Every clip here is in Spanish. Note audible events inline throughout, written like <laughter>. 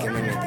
¿Qué me metí?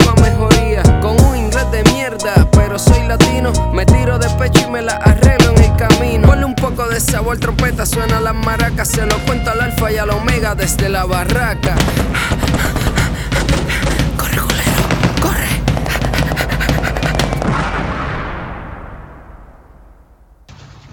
con un inglés de mierda, pero soy latino, me tiro de pecho y me la arreglo en el camino. Ponle un poco de sabor, trompeta, suena las maracas, se lo cuento al alfa y al omega desde la barraca. Corre, culero, corre.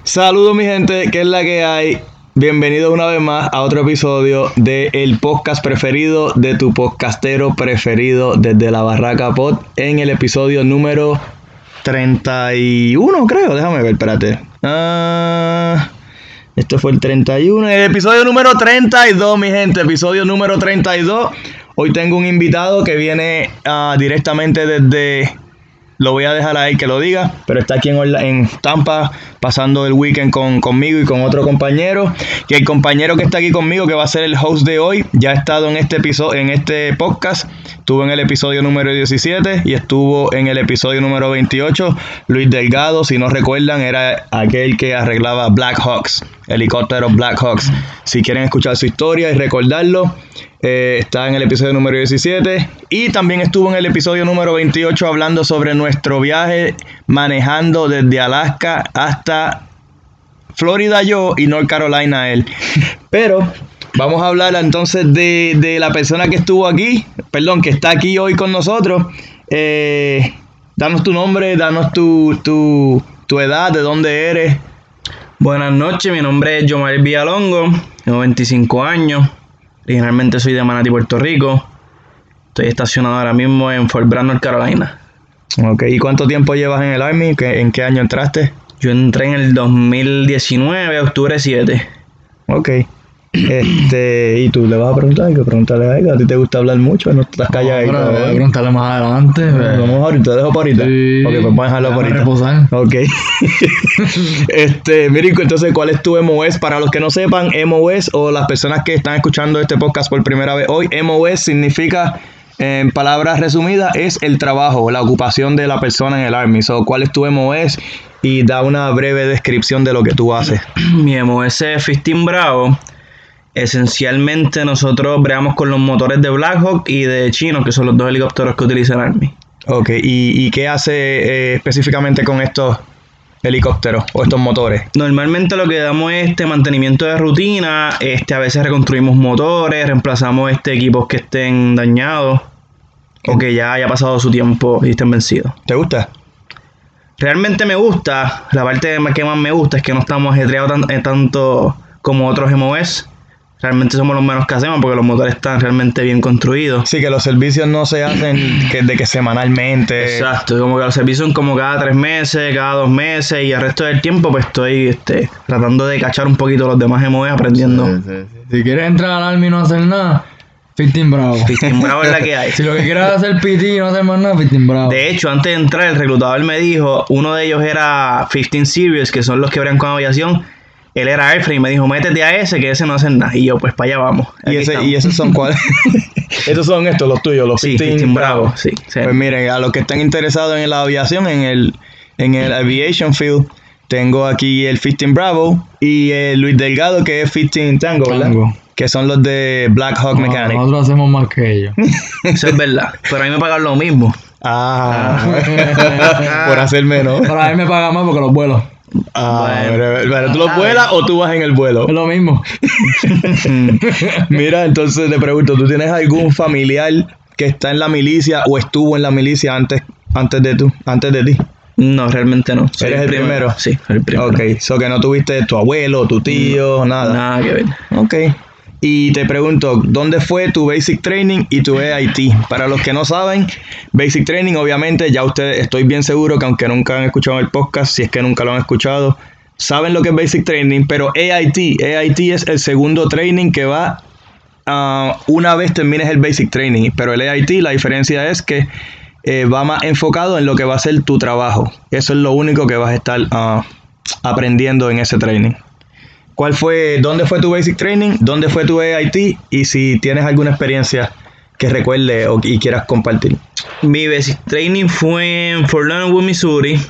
Saludos mi gente, ¿qué es la que hay? Bienvenido una vez más a otro episodio de el podcast preferido de tu podcastero preferido desde la Barraca Pod en el episodio número 31, creo. Déjame ver, espérate. Ah, esto fue el 31, el episodio número 32, mi gente, episodio número 32. Hoy tengo un invitado que viene ah, directamente desde lo voy a dejar ahí que lo diga, pero está aquí en, en Tampa pasando el weekend con, conmigo y con otro compañero. Y el compañero que está aquí conmigo, que va a ser el host de hoy, ya ha estado en este episodio, en este podcast. Estuvo en el episodio número 17 y estuvo en el episodio número 28. Luis Delgado, si no recuerdan, era aquel que arreglaba Black Hawks, helicópteros Black Hawks. Si quieren escuchar su historia y recordarlo, eh, está en el episodio número 17 y también estuvo en el episodio número 28 hablando sobre nuestro viaje manejando desde Alaska hasta Florida yo y North Carolina él. Pero vamos a hablar entonces de, de la persona que estuvo aquí, perdón, que está aquí hoy con nosotros. Eh, danos tu nombre, danos tu, tu, tu edad, de dónde eres. Buenas noches, mi nombre es Yomar Villalongo, tengo 25 años, originalmente soy de Manatí, Puerto Rico. Estoy estacionado ahora mismo en Fort Bragg, North Carolina. Ok, ¿y cuánto tiempo llevas en el Army? ¿Qué- ¿En qué año entraste? Yo entré en el 2019, octubre 7. Ok. Este, y tú le vas a preguntar, hay que preguntarle a él, a ti te gusta hablar mucho, no estás callado. No, pero voy a preguntarle más adelante. pues. Vamos ahorita, dejo para ahorita. Sí. Ok, pues vamos a dejarlo para ahorita. reposar. Ok. <laughs> este, Mirico, entonces, ¿cuál es tu MOS? Para los que no sepan, MOS o las personas que están escuchando este podcast por primera vez hoy, MOS significa, en palabras resumidas, es el trabajo, la ocupación de la persona en el Army. So, ¿Cuál es tu MOS? Y da una breve descripción de lo que tú haces. Mi MOS es 15 Bravo. Esencialmente nosotros bregamos con los motores de Blackhawk y de Chino, que son los dos helicópteros que utiliza el Army. Ok, ¿y, y qué hace eh, específicamente con estos helicópteros o estos motores? Normalmente lo que damos es este mantenimiento de rutina, este a veces reconstruimos motores, reemplazamos este equipos que estén dañados o que ya haya pasado su tiempo y estén vencidos. ¿Te gusta? Realmente me gusta, la parte que más me gusta es que no estamos ajetreados tan- eh, tanto como otros MOS. Realmente somos los menos que hacemos porque los motores están realmente bien construidos. Sí, que los servicios no se hacen que, de que semanalmente. Exacto, como que los servicios son como cada tres meses, cada dos meses y el resto del tiempo pues estoy este, tratando de cachar un poquito los demás MOS aprendiendo. Si quieres entrar al Army y no hacer nada, 15 Bravo. Bravo es la que hay. <laughs> Si lo que quieres es hacer PT y no hacer más nada, 15 Bravo. De hecho, antes de entrar, el reclutador me dijo, uno de ellos era 15 Series, que son los que bregan con aviación. Él era Airframe y me dijo, métete a ese, que ese no hace nada. Y yo, pues para allá vamos. Y, ese, y esos son cuáles. <laughs> esos son estos, los tuyos, los Sí, 15 15 Bravo, sí. sí. Pues miren, a los que están interesados en la aviación, en el, en el aviation field, tengo aquí el 15 Bravo y el Luis Delgado, que es 15 Tango, ¿verdad? Tango. Que son los de Black Hawk No, Mechanic. nosotros hacemos más que ellos. <laughs> Eso es verdad. Pero a mí me pagan lo mismo. Ah, <laughs> por hacer menos. Pero a mí me paga más porque los vuelos. Ah, Bueno. pero, pero tú lo vuelas o tú vas en el vuelo. Es lo mismo. <laughs> Mira, entonces te pregunto, ¿tú tienes algún familiar que está en la milicia o estuvo en la milicia antes, antes de tú, antes de ti? No, realmente no. Soy ¿Eres el primero? Sí, soy el primero. Ok, so que no tuviste tu abuelo, tu tío, nada. Nada que ver. Ok. Y te pregunto, ¿dónde fue tu Basic Training y tu EIT? Para los que no saben, Basic Training, obviamente, ya ustedes, estoy bien seguro que aunque nunca han escuchado el podcast, si es que nunca lo han escuchado, saben lo que es Basic Training, pero EIT, EIT es el segundo training que va ah, una vez termines el basic training, pero el AIT la diferencia es que eh, va más enfocado en lo que va a ser tu trabajo. Eso es lo único que vas a estar ah, aprendiendo en ese training. ¿Cuál fue, dónde fue tu basic training? ¿Dónde fue tu AIT? Y si tienes alguna experiencia que recuerde o, y quieras compartir. Mi basic training fue en Fort Leonard, Missouri.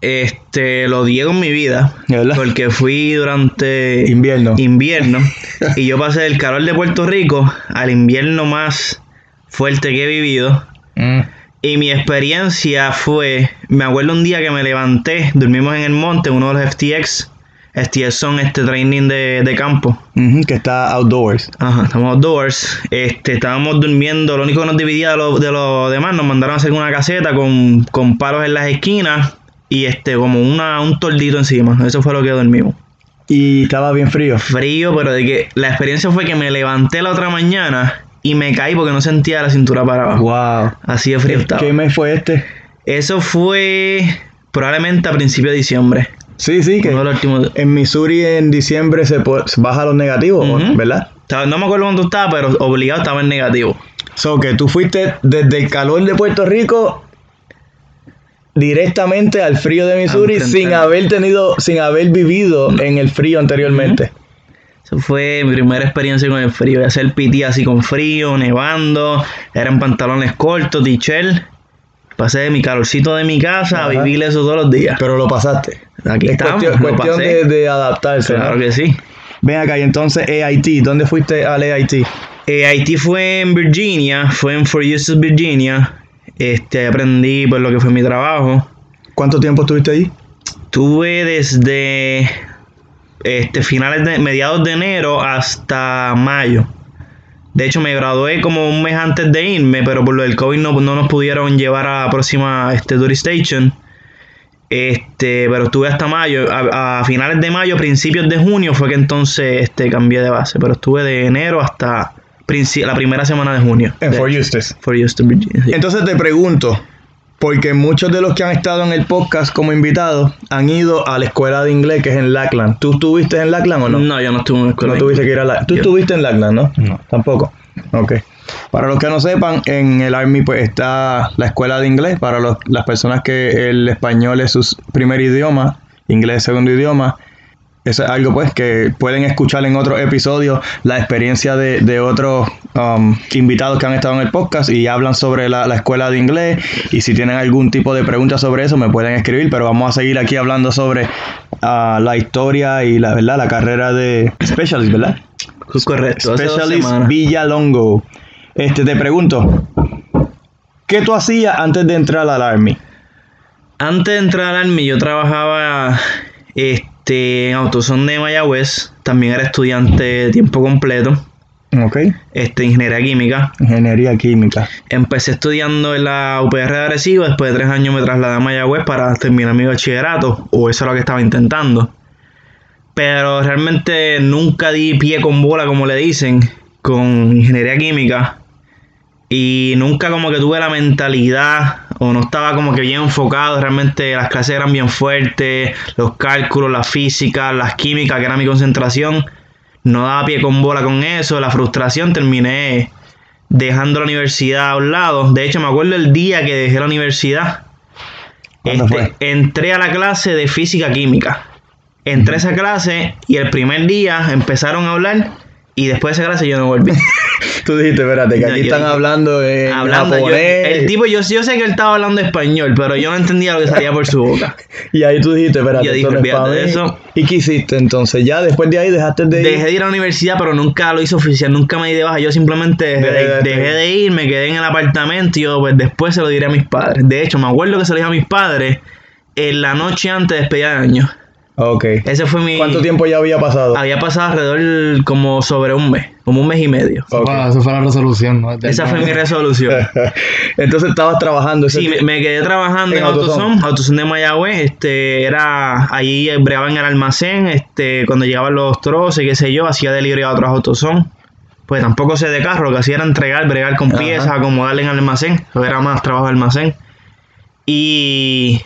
Este, lo odié con mi vida. ¿De verdad? Porque fui durante Invierno. invierno <laughs> y yo pasé del calor de Puerto Rico al invierno más fuerte que he vivido. Mm. Y mi experiencia fue, me acuerdo un día que me levanté, dormimos en el monte, uno de los FTX. FTX son este training de, de campo. Que está outdoors. Ajá, estamos outdoors. Este, estábamos durmiendo. Lo único que nos dividía de lo, de lo demás, nos mandaron a hacer una caseta con, con palos en las esquinas y este, como una, un tordito encima. Eso fue lo que dormimos. Y estaba bien frío. Frío, pero de que la experiencia fue que me levanté la otra mañana y me caí porque no sentía la cintura para abajo. Wow. Así de frío estaba. ¿Qué mes fue este? Eso fue probablemente a principios de diciembre. Sí, sí, que últimos- en Missouri en diciembre se baja los negativos. ¿verdad? No me acuerdo cuánto estaba, pero obligado estaba en negativo. So que tú fuiste desde el calor de Puerto Rico directamente al frío de Missouri sin haber tenido, sin haber vivido en el frío anteriormente. Esa fue mi primera experiencia con el frío. De hacer PT así con frío, nevando. Eran pantalones cortos, t-shirt. Pasé de mi calorcito de mi casa Ajá. a vivir eso todos los días. Pero lo pasaste. Aquí es estamos, cuestión, de, de adaptarse. Claro ¿no? que sí. Ven acá, y entonces AIT, ¿dónde fuiste al AIT? Eh, Haití fue en Virginia, fue en Fort Eustis, Virginia. Este, aprendí pues lo que fue mi trabajo. ¿Cuánto tiempo estuviste ahí? Tuve desde este, finales de mediados de enero hasta mayo. De hecho, me gradué como un mes antes de irme, pero por lo del COVID no, no nos pudieron llevar a la próxima este, Station. Este, pero estuve hasta mayo. A, a finales de mayo, principios de junio fue que entonces este, cambié de base. Pero estuve de enero hasta la primera semana de junio. En Fort Eustis. Fort Eustis, Virginia. sí. Entonces te pregunto, porque muchos de los que han estado en el podcast como invitados han ido a la escuela de inglés que es en Lackland. ¿Tú estuviste en Lackland o no? No, yo no estuve en la escuela. No tuviste que ir a Lackland. Tú Yo- estuviste en Lackland, ¿no? No. Tampoco. Ok. Para los que no sepan, en el Army pues está la escuela de inglés para los- las personas que el español es su primer idioma, inglés es segundo idioma. Eso es algo pues que pueden escuchar en otros episodios la experiencia de, de otros um, invitados que han estado en el podcast y hablan sobre la, la escuela de inglés y si tienen algún tipo de pregunta sobre eso me pueden escribir, pero vamos a seguir aquí hablando sobre ah, la historia y la verdad la carrera de Specialist, ¿verdad? Correcto. Specialist. Villalongo. Este, te pregunto, ¿qué tú hacías antes de entrar al Army? Antes de entrar al Army, yo trabajaba este, en Autoson de Mayagüez. También era estudiante de tiempo completo, Ok. este, ingeniería química. Ingeniería química. Empecé estudiando en la UPR de Arecibo. Después de tres años me trasladé a Mayagüez para terminar mi bachillerato, o eso es lo que estaba intentando. Pero realmente nunca di pie con bola, como le dicen, con ingeniería química. Y nunca como que tuve la mentalidad o no estaba como que bien enfocado. Realmente las clases eran bien fuertes, los cálculos, la física, las químicas, que era mi concentración. No daba pie con bola con eso. La frustración terminé dejando la universidad a un lado. De hecho, me acuerdo el día que dejé la universidad. ¿Cuándo Este, fue? entré a la clase de física química. Entré a esa clase y el primer día empezaron a hablar y después de esa clase yo no volví. <laughs> Tú dijiste, espérate, que No, aquí están dije- hablando en hablando, yo- japonés. el tipo, yo, yo sé que él estaba hablando español, pero yo no entendía lo que salía por su boca. <laughs> Y ahí tú dijiste, espérate, Yo dije, no es eso. ¿Y qué hiciste entonces? Ya después de ahí dejaste de ir. Dejé de ir a la universidad, pero nunca lo hice oficial, nunca me di de baja. Yo simplemente dejé, de, de- dejé de ir, me quedé en el apartamento y yo pues después se lo diré a mis padres. De hecho, me acuerdo que se lo dije a mis padres en la noche antes de despedir de año. Ok. Ese fue mi... ¿Cuánto tiempo ya había pasado? Había pasado alrededor como sobre un mes, como un mes y medio. Eso, Ok. fue, la resolución, ¿no? Esa fue mi resolución. <laughs> entonces estabas trabajando Sí, me, quedé trabajando En en, Autosom. Autosom, Autosom de Mayagüez, este, era, ahí bregaba en el almacén, este, cuando llegaban los troces, qué sé yo, hacía delivery a otros Autosom. Pues tampoco sé de carro, lo que hacía era entregar, bregar con Ajá. piezas, acomodarle en el almacén, eso era más trabajo de almacén. Y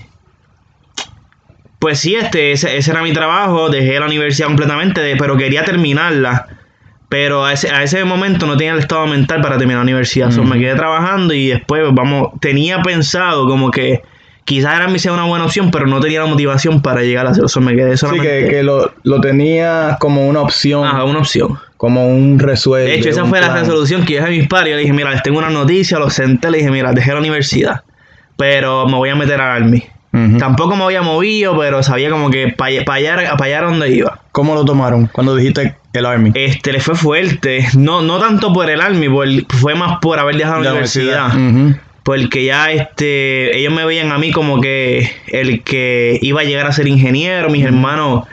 pues sí, este, ese, ese era mi trabajo, dejé la universidad completamente, de- pero quería terminarla. Pero a ese, a ese momento no tenía el estado mental para terminar la universidad. So, me quedé trabajando y después, vamos, tenía pensado como que quizás era mi sea una buena opción, pero no tenía la motivación para llegar a hacerlo. So, me quedé Sí, solamente... que, que lo, lo tenía como una opción, Ajá, una opción. como un resuelto. De hecho, esa fue la resolución que yo dije a mis padres. Yo le dije, mira, les tengo una noticia, los senté, le dije, mira, dejé la universidad, pero me voy a meter al Army. Tampoco me había movido, pero sabía como que para allá, pa allá donde iba. ¿Cómo lo tomaron cuando dijiste el Army? Este, le fue fuerte. No, no tanto por el Army, por- fue más por haber dejado la, La universidad. Porque ya este, ellos me veían a mí como que el que iba a llegar a ser ingeniero, mis hermanos,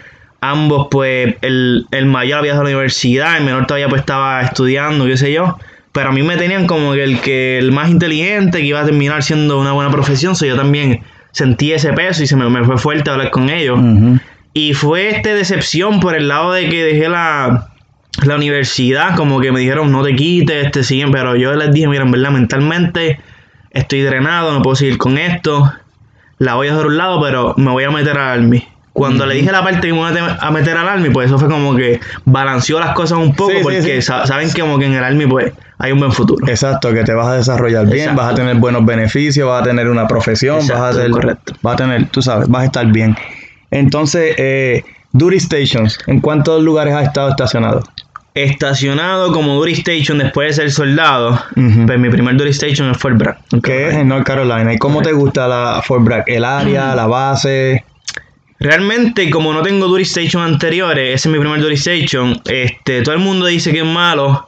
ambos, pues, el, el mayor había dejado la universidad, el menor todavía pues estaba estudiando, qué sé yo. Pero a mí me tenían como que el que el más inteligente, que iba a terminar siendo una buena profesión, so yo también sentí ese peso y se me, me fue fuerte hablar con ellos. Y fue este decepción por el lado de que dejé la, la universidad, como que me dijeron no te quites, este siguen, pero yo les dije, mira, en verdad, mentalmente estoy drenado, no puedo seguir con esto, la voy a dejar a un lado, pero me voy a meter al Army. Cuando le dije la parte que me voy a te- a meter al Army, pues eso fue como que balanceó las cosas un poco, Sí, porque sí. saben que como que en el Army pues hay un buen futuro. Exacto, que te vas a desarrollar bien, Exacto. vas a tener buenos beneficios, vas a tener una profesión, vas a hacer, correcto. vas a tener, tú sabes, vas a estar bien. Entonces, eh, Duty Stations, ¿en cuántos lugares has estado estacionado? Estacionado como Duty Station después de ser soldado, pues mi primer Duty Station es Fort Bragg. Que es en North Carolina. ¿Y cómo te gusta la Fort Bragg? ¿El área, la base? Realmente, como no tengo Duty Station anteriores, ese es mi primer Duty Station. Este, todo el mundo dice que es malo,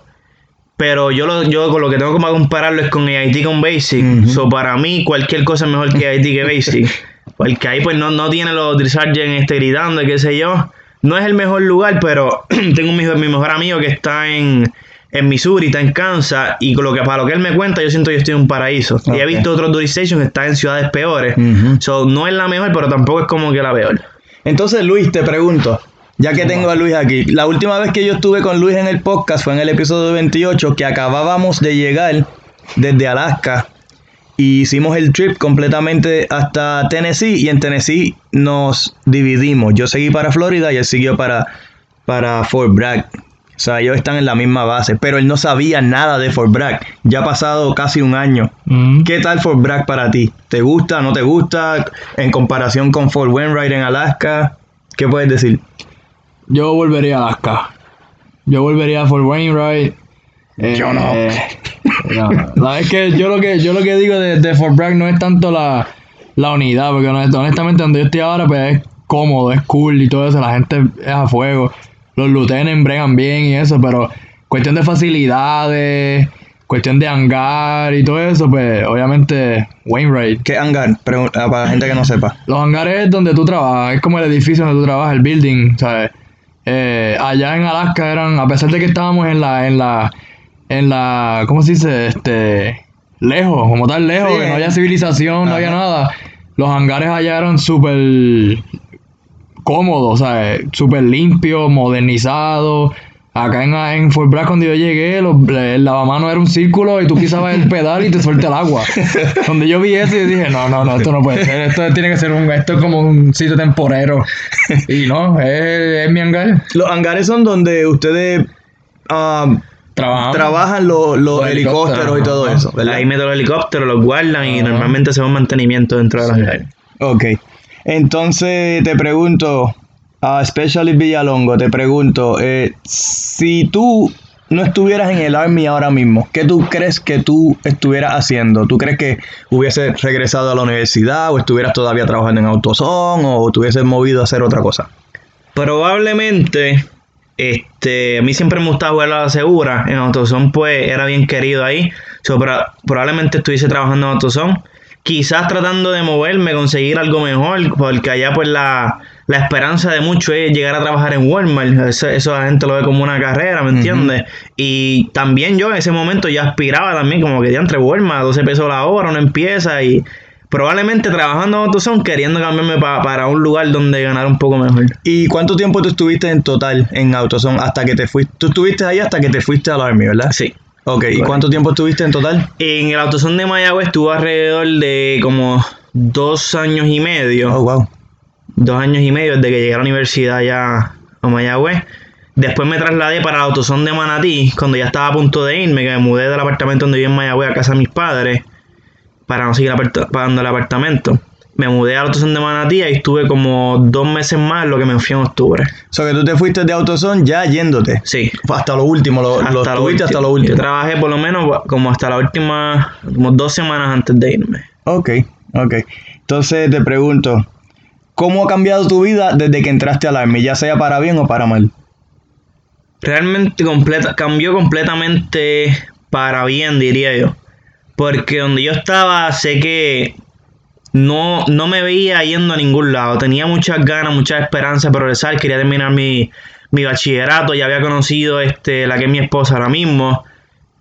pero yo lo, yo con lo que tengo que compararlo es con AIT con Basic. Ujú. So, para mí, cualquier cosa es mejor que AIT que Basic. <laughs> Porque ahí pues no, no tiene los sergeant este, gritando, qué sé yo. No es el mejor lugar, pero <clears throat> tengo mi, mi mejor amigo que está en, en Missouri, está en Kansas, y con lo que, para lo que él me cuenta, yo siento que yo estoy en un paraíso. Y he visto otros Duty Stations que están en ciudades peores. Ujú. So, no es la mejor, pero tampoco es como que la peor. Entonces, Luis, te pregunto, ya que tengo a Luis aquí, la última vez que yo estuve con Luis en el podcast fue en el episodio 28, que acabábamos de llegar desde Alaska y hicimos el trip completamente hasta Tennessee y en Tennessee nos dividimos. Yo seguí para Florida y él siguió para, para Fort Bragg. O sea, ellos están en la misma base, pero él no sabía nada de Fort Bragg. Ya ha pasado casi un año. Mm. ¿Qué tal Fort Bragg para ti? ¿Te gusta, no te gusta? En comparación con Fort Wainwright en Alaska, ¿qué puedes decir? Yo volvería a Alaska. Yo volvería a Fort Wainwright. Eh, Yo no. eh, no. La- es que yo lo que yo lo que digo de, de Fort Bragg no es tanto la, la unidad, porque honest- honestamente donde yo estoy ahora pues es cómodo, es cool y todo eso, la gente es a fuego, los lieutenants bregan bien y eso, pero cuestión de facilidades, cuestión de hangar y todo eso, pues obviamente Wainwright. ¿Qué hangar? Ah, para la gente que no sepa. Los hangares es donde tú trabajas, es como el edificio donde tú trabajas, el building, ¿sabes? Eh, allá en Alaska eran, a pesar de que estábamos en la, en la, en la, ¿cómo se dice? Este, lejos, como tal lejos, Sí, que no había civilización, no había nada. Los hangares allá eran súper cómodos, ¿sabes? Súper limpios, modernizados. Acá en, en Fort Bragg cuando yo llegué, los- el lavamano era un círculo y tú pisabas el pedal y te suelta el agua. <laughs> Donde yo vi eso y dije, no, no, no, esto no puede ser. Esto tiene que ser un, esto es como un sitio temporero. <laughs> Y no, es, es mi hangar. Los hangares son donde ustedes ah, Trabajamos. trabajan los, los Los helicópteros y todo ajá. eso, ¿verdad? Ahí meten los helicópteros, los guardan y Ajá. normalmente se va mantenimiento dentro de los hangares. Ok. Entonces te pregunto, a Specialist Villalongo, te pregunto, eh, si tú no estuvieras en el Army ahora mismo, ¿qué tú crees que tú estuvieras haciendo? ¿Tú crees que hubieses regresado a la universidad o estuvieras todavía trabajando en AutoZone o te hubieses movido a hacer otra cosa? Probablemente, este, a mí siempre me gustaba jugar a la segura. En AutoZone, pues, era bien querido ahí. So, pro- probablemente estuviese trabajando en AutoZone. Quizás tratando de moverme, conseguir algo mejor, porque allá, pues, la, la esperanza de mucho es llegar a trabajar en Walmart. Eso, eso la gente lo ve como una carrera, ¿me entiendes? Y también yo en ese momento ya aspiraba también, como que ya entre Walmart, 12 pesos la hora, uno empieza y probablemente trabajando en AutoZone, queriendo cambiarme pa- para un lugar donde ganar un poco mejor. ¿Y cuánto tiempo tú estuviste en total en AutoZone hasta que te fuiste? Tú estuviste ahí hasta que te fuiste al Army, ¿verdad? Sí. Ok, ¿y cuánto tiempo estuviste en total? En el autosón de Mayagüez estuvo alrededor de como dos años y medio. Oh, wow. Dos años y medio desde que llegué a la universidad ya a Mayagüez. Después me trasladé para autosón de Manatí, cuando ya estaba a punto de irme, que me mudé del apartamento donde vivía en Mayagüez a casa de mis padres, para no seguir pagando el apartamento. Me mudé a autosón de Manatí y estuve como dos meses más, lo que me fui en octubre. O sea, que tú te fuiste de AutoZone ya yéndote. Sí. Hasta lo último, lo, lo Hasta lo tuviste hasta lo último. último. Yo trabajé por lo menos como hasta la última, como dos semanas antes de irme. Ok, ok. Entonces te pregunto, ¿cómo ha cambiado tu vida desde que entraste al Army, ya sea para bien o para mal? realmente completa, cambió completamente para bien, diría yo. Porque donde yo estaba, sé que no, no me veía yendo a ningún lado. Tenía muchas ganas, muchas esperanzas de progresar. Quería terminar mi, mi bachillerato. Ya había conocido este, la que es mi esposa ahora mismo.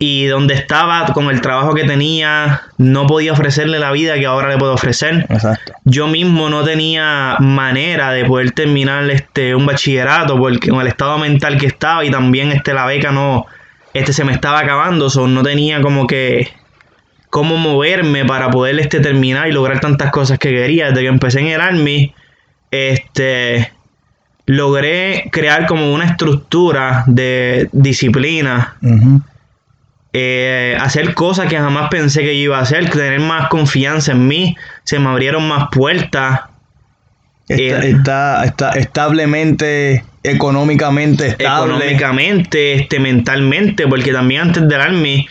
Y donde estaba, con el trabajo que tenía, no podía ofrecerle la vida que ahora le puedo ofrecer Exacto. yo mismo no tenía manera de poder terminar este un bachillerato porque con el estado mental que estaba y también este la beca no este se me estaba acabando so, no tenía como que cómo moverme para poder este terminar y lograr tantas cosas que quería desde que empecé en el army este logré crear como una estructura de disciplina. Eh, hacer cosas que jamás pensé que yo iba a hacer, tener más confianza en mí, se me abrieron más puertas. Está, Eh, está, está establemente, económicamente estable. económicamente, este, mentalmente, porque también antes del Army,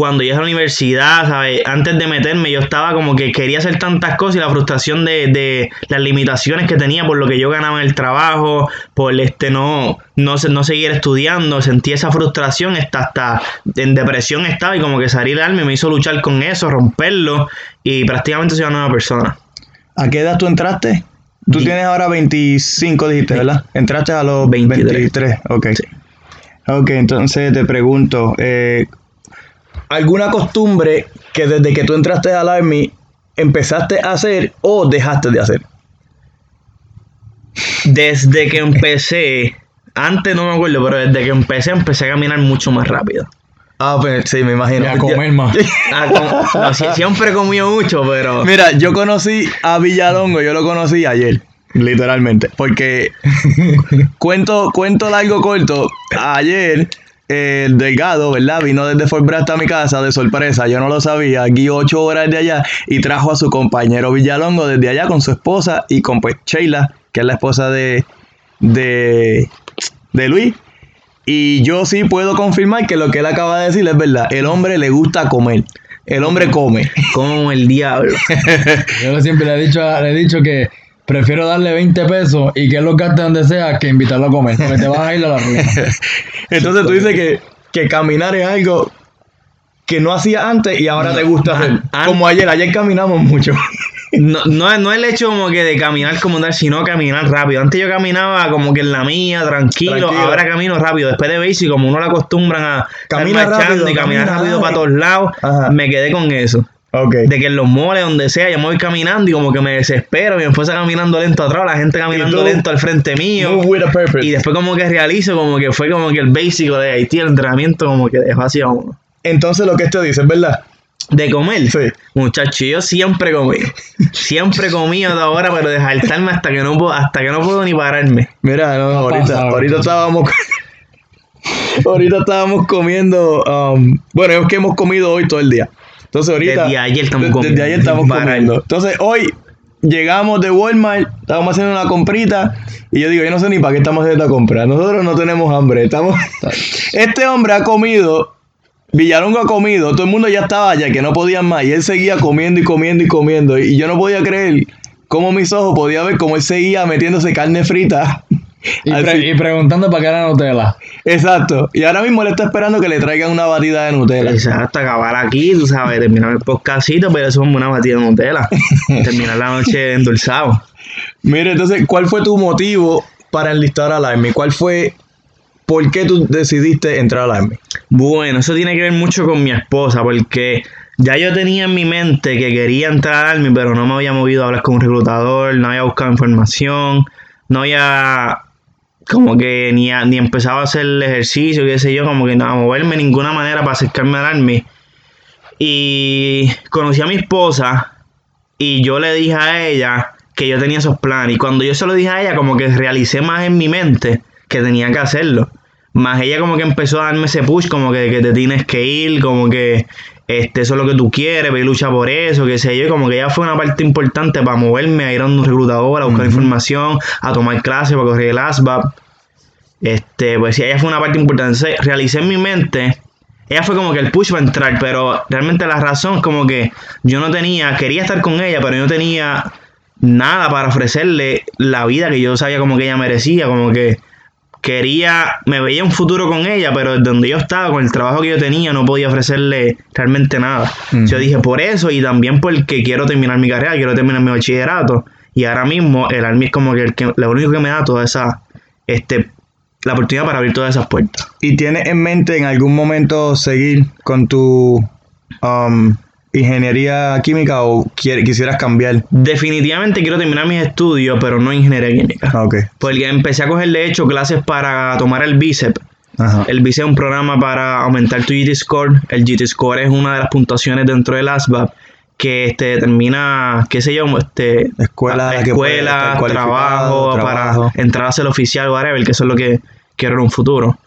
cuando llegué a la universidad, ¿sabes? antes de meterme, yo estaba como que quería hacer tantas cosas y la frustración de, de las limitaciones que tenía por lo que yo ganaba en el trabajo, por este no, no, se- no seguir estudiando, sentí esa frustración, hasta, hasta en depresión estaba y como que salir del Army me hizo luchar con eso, romperlo y prácticamente soy una nueva persona. ¿A qué edad tú entraste? Tú tienes ahora 25, dijiste, ¿verdad? Entraste a los 23. 23. Ok. Sí. Ok, entonces te pregunto, eh, ¿alguna costumbre que desde que tú entraste al Army empezaste a hacer o dejaste de hacer? Desde que empecé, antes no me acuerdo, pero desde que empecé, empecé a caminar mucho más rápido. Ah, pues sí, me Y imagino. a <laughs> comer más. <laughs> Ah, com- no, sí, siempre he comido mucho, pero. Mira, yo conocí a Villalongo, yo lo conocí ayer, literalmente, porque <laughs> cuento, cuento largo corto, ayer eh, el Delgado, ¿verdad? Vino desde Fort Bragg hasta mi casa de sorpresa, yo no lo sabía, aquí ocho horas de allá y trajo a su compañero Villalongo desde allá con su esposa y con pues Sheila, que es la esposa de, de, de Luis. Y yo sí puedo confirmar que lo que él acaba de decir es verdad. El hombre le gusta comer. El hombre come. Como el diablo. <laughs> Yo siempre le he dicho, le he dicho que prefiero darle 20 pesos y que él lo gaste donde sea que invitarlo a comer. Porque te vas a ir a la ruina. <laughs> Entonces tú dices que, que caminar es algo que no hacía antes y ahora te gusta hacer. Como ayer, ayer caminamos mucho. <laughs> No, no, no el hecho como que de caminar como tal, sino caminar rápido. Antes yo caminaba como que en la mía, tranquilo. Tranquilo. Ahora camino rápido. Después de basic, como uno lo acostumbran a Camina estar marchando rápido, y caminar camina rápido rápido. para todos lados, Ajá. me quedé con eso. De que en los moles, donde sea, yo me voy caminando y como que me desespero. Mi esposa caminando lento atrás, la gente caminando lento al frente mío. Y después como que realizo como que fue como que el básico de Haití, el entrenamiento como que dejó así a uno. Entonces lo que esto dice es verdad. De comer. Sí. Muchacho, yo siempre comí. Siempre comí hasta ahora, pero de jaltarme hasta que no puedo, hasta que no puedo ni pararme. Mira, no, ahorita, pasa, ahorita estábamos. <laughs> ahorita estábamos comiendo. um, bueno, es que hemos comido hoy todo el día. Entonces ahorita. Desde ayer estamos comiendo, Desde ayer estamos comiendo. Entonces hoy llegamos de Walmart, estábamos haciendo una comprita. Y yo digo, yo no sé ni para qué estamos haciendo esta compra. Nosotros no tenemos hambre. Estamos. <laughs> este hombre ha comido. Villalongo ha comido, todo el mundo ya estaba allá, que no podían más, y él seguía comiendo y comiendo y comiendo, y yo no podía creer cómo mis ojos podía ver cómo él seguía metiéndose carne frita. Y, Así. pre- y preguntando para qué era Nutella. Exacto. Y ahora mismo le está esperando que le traigan una batida de Nutella. Exacto, acabar aquí, tú sabes, terminar el podcastito, pero eso es una batida de Nutella. <laughs> terminar la noche endulzado. Mire, entonces, ¿cuál fue tu motivo para enlistar al Army? ¿Cuál fue, por qué tú decidiste entrar al Army? Bueno, eso tiene que ver mucho con mi esposa, porque ya yo tenía en mi mente que quería entrar al Army, pero no me había movido a hablar con un reclutador, no había buscado información, no había como que ni, a- ni empezaba a hacer el ejercicio, qué sé yo, como que no, a moverme de ninguna manera para acercarme al Army. Y conocí a mi esposa y yo le dije a ella que yo tenía esos planes. Y cuando yo se lo dije a ella, como que realicé más en mi mente que tenía que hacerlo. Más ella como que empezó a darme ese push, como que, que te tienes que ir, como que este, eso es lo que tú quieres, ve y lucha por eso, qué sé yo. Y como que ella fue una parte importante para moverme, a ir a un reclutador, a buscar información, a tomar clases, para correr el ASVAB. Este, pues sí, ella fue una parte importante. Entonces, realicé en mi mente, ella fue como que el push para entrar, pero realmente la razón es como que yo no tenía, quería estar con ella, pero yo no tenía nada para ofrecerle la vida que yo sabía como que ella merecía, como que quería, me veía un futuro con ella, pero desde donde yo estaba, con el trabajo que yo tenía, no podía ofrecerle realmente nada. Yo dije, por eso y también porque quiero terminar mi carrera, quiero terminar mi bachillerato. Y ahora mismo el Army es como que, el que lo único que me da toda esa, este, la oportunidad para abrir todas esas puertas. ¿Y tienes en mente en algún momento seguir con tu um, ingeniería química o quiere- quisieras cambiar? Definitivamente quiero terminar mis estudios, pero no ingeniería química. Ah. Porque empecé a coger, de hecho, clases para tomar el BICEP. Ajá. El BICEP es un programa para aumentar tu GT Score. El GT Score es una de las puntuaciones dentro del ASVAB que este, determina, qué sé yo, este, Escuela escuela, trabajo, trabajo. para entrar a ser oficial, whatever, que eso es lo que quiero en un futuro.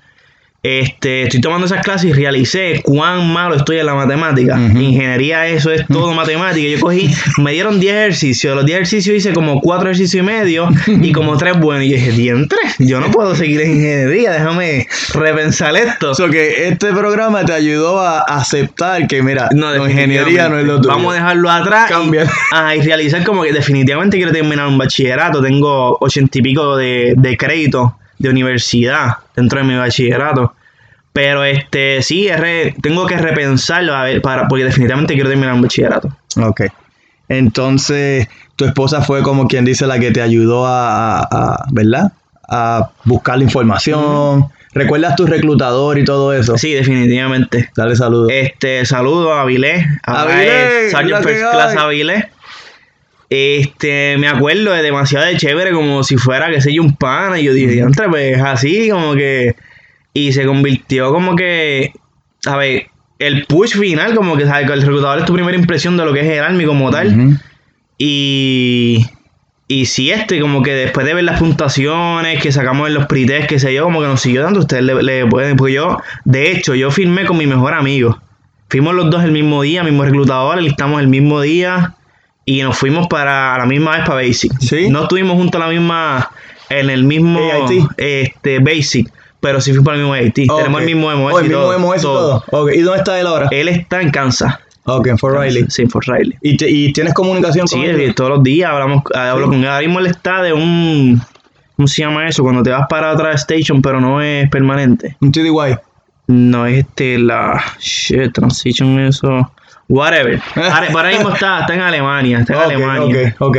Este, estoy tomando esas clases y realicé cuán malo estoy en la matemática. Ingeniería, eso es todo matemática. Yo cogí, me dieron 10 ejercicios. Los 10 ejercicios hice como 4 ejercicios y medio y como <laughs> 3 buenos. Y yo dije, diantre, yo no puedo seguir en ingeniería, déjame repensar esto. O sea, que este programa te ayudó a aceptar que, mira, No, no, ingeniería no es lo tuyo. Vamos a dejarlo atrás Cambia. Y, ah, y realizar como que definitivamente quiero terminar un bachillerato. Tengo ochenta y pico de, de crédito de universidad dentro de mi bachillerato. Pero este sí, es re- tengo que repensarlo a ver, para, porque definitivamente quiero terminar un bachillerato. Ok. Entonces, tu esposa fue como quien dice la que te ayudó a, a- a- ¿verdad? A buscar la información. ¿Recuerdas tu reclutador y todo eso? Sí, definitivamente. Dale saludos. Este, saludo a Avilés. Avilés, Sergeant que First. Class Avilés. Este, me acuerdo de demasiado de chévere, como si fuera, qué sé yo, un pana. Y yo dije, "Diantre, pues así, como que. Y se convirtió como que. A ver, el push final, como que, ¿sabes? El reclutador es tu primera impresión de lo que es el Army como tal. Y. Y si este, como que después de ver las puntuaciones que sacamos en los pretest, que sé yo, como que nos siguió dando, ustedes le, le pueden. Porque yo, de hecho, yo firmé con mi mejor amigo. Fuimos los dos el mismo día, mismo reclutador, estamos el mismo día y nos fuimos para la misma vez para Basic. ¿Sí? No estuvimos juntos a la misma, en el mismo AIT. este, Basic, pero sí fuimos para el mismo AIT. Tenemos el mismo MOS Oh, el y mismo todo, MOS y todo. Ok. ¿Y dónde está él ahora? Él está en Kansas. Ok, en Fort Riley. Sí, en Fort Riley. ¿Y, te- y tienes comunicación con Sí, él? eh, todos los días hablamos, hablo con él. Ahora mismo él está de un. ¿Cómo se llama eso? Cuando te vas para otra station, pero no es permanente. Un TDY. No es este, la. Shit, transition, eso. Whatever. Ahora, ahora mismo está, está en Alemania. Está en Alemania. ok, ok.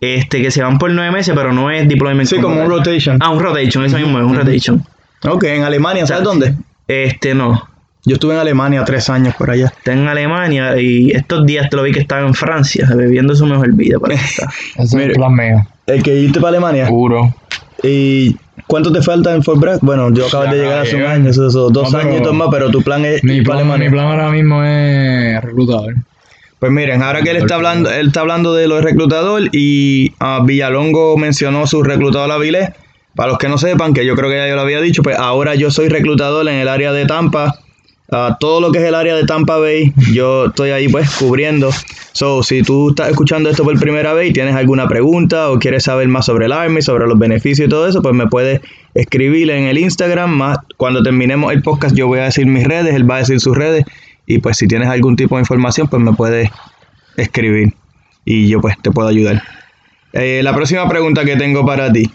Este, que se van por nueve meses, pero no es deployment. Sí, como un rotation. Ah, un rotation, eso mismo es un rotation. Ok, en Alemania, ¿sabes O sea, dónde? Este, no. Yo estuve en Alemania tres años por allá. Está en Alemania y estos días te lo vi que estaba en Francia, bebiendo su mejor vida. Para <laughs> estar. Ese es el plan mío. El que irte para Alemania. Puro. ¿Y cuánto te falta en Fort Bragg? Bueno, yo acabo de llegar hace un llegar. año, eso, eso, dos No, pero- añitos más, pero tu plan es Mi plan, mi plan ahora mismo es reclutador. Pues miren, ahora que él está hablando, él está hablando de los reclutadores y ah, Villalongo mencionó su reclutador Avilés. Para los que no sepan, que yo creo que ya yo lo había dicho, pues ahora yo soy reclutador en el área de Tampa. Todo lo que es el área de Tampa Bay, yo estoy ahí pues cubriendo. So, si tú estás escuchando esto por primera vez y tienes alguna pregunta o quieres saber más sobre el Army, sobre los beneficios y todo eso, pues me puedes escribir en el Instagram. Más cuando terminemos el podcast, yo voy a decir mis redes, él va a decir sus redes. Y pues si tienes algún tipo de información, pues me puedes escribir y yo pues te puedo ayudar. Eh, la próxima pregunta que tengo para ti.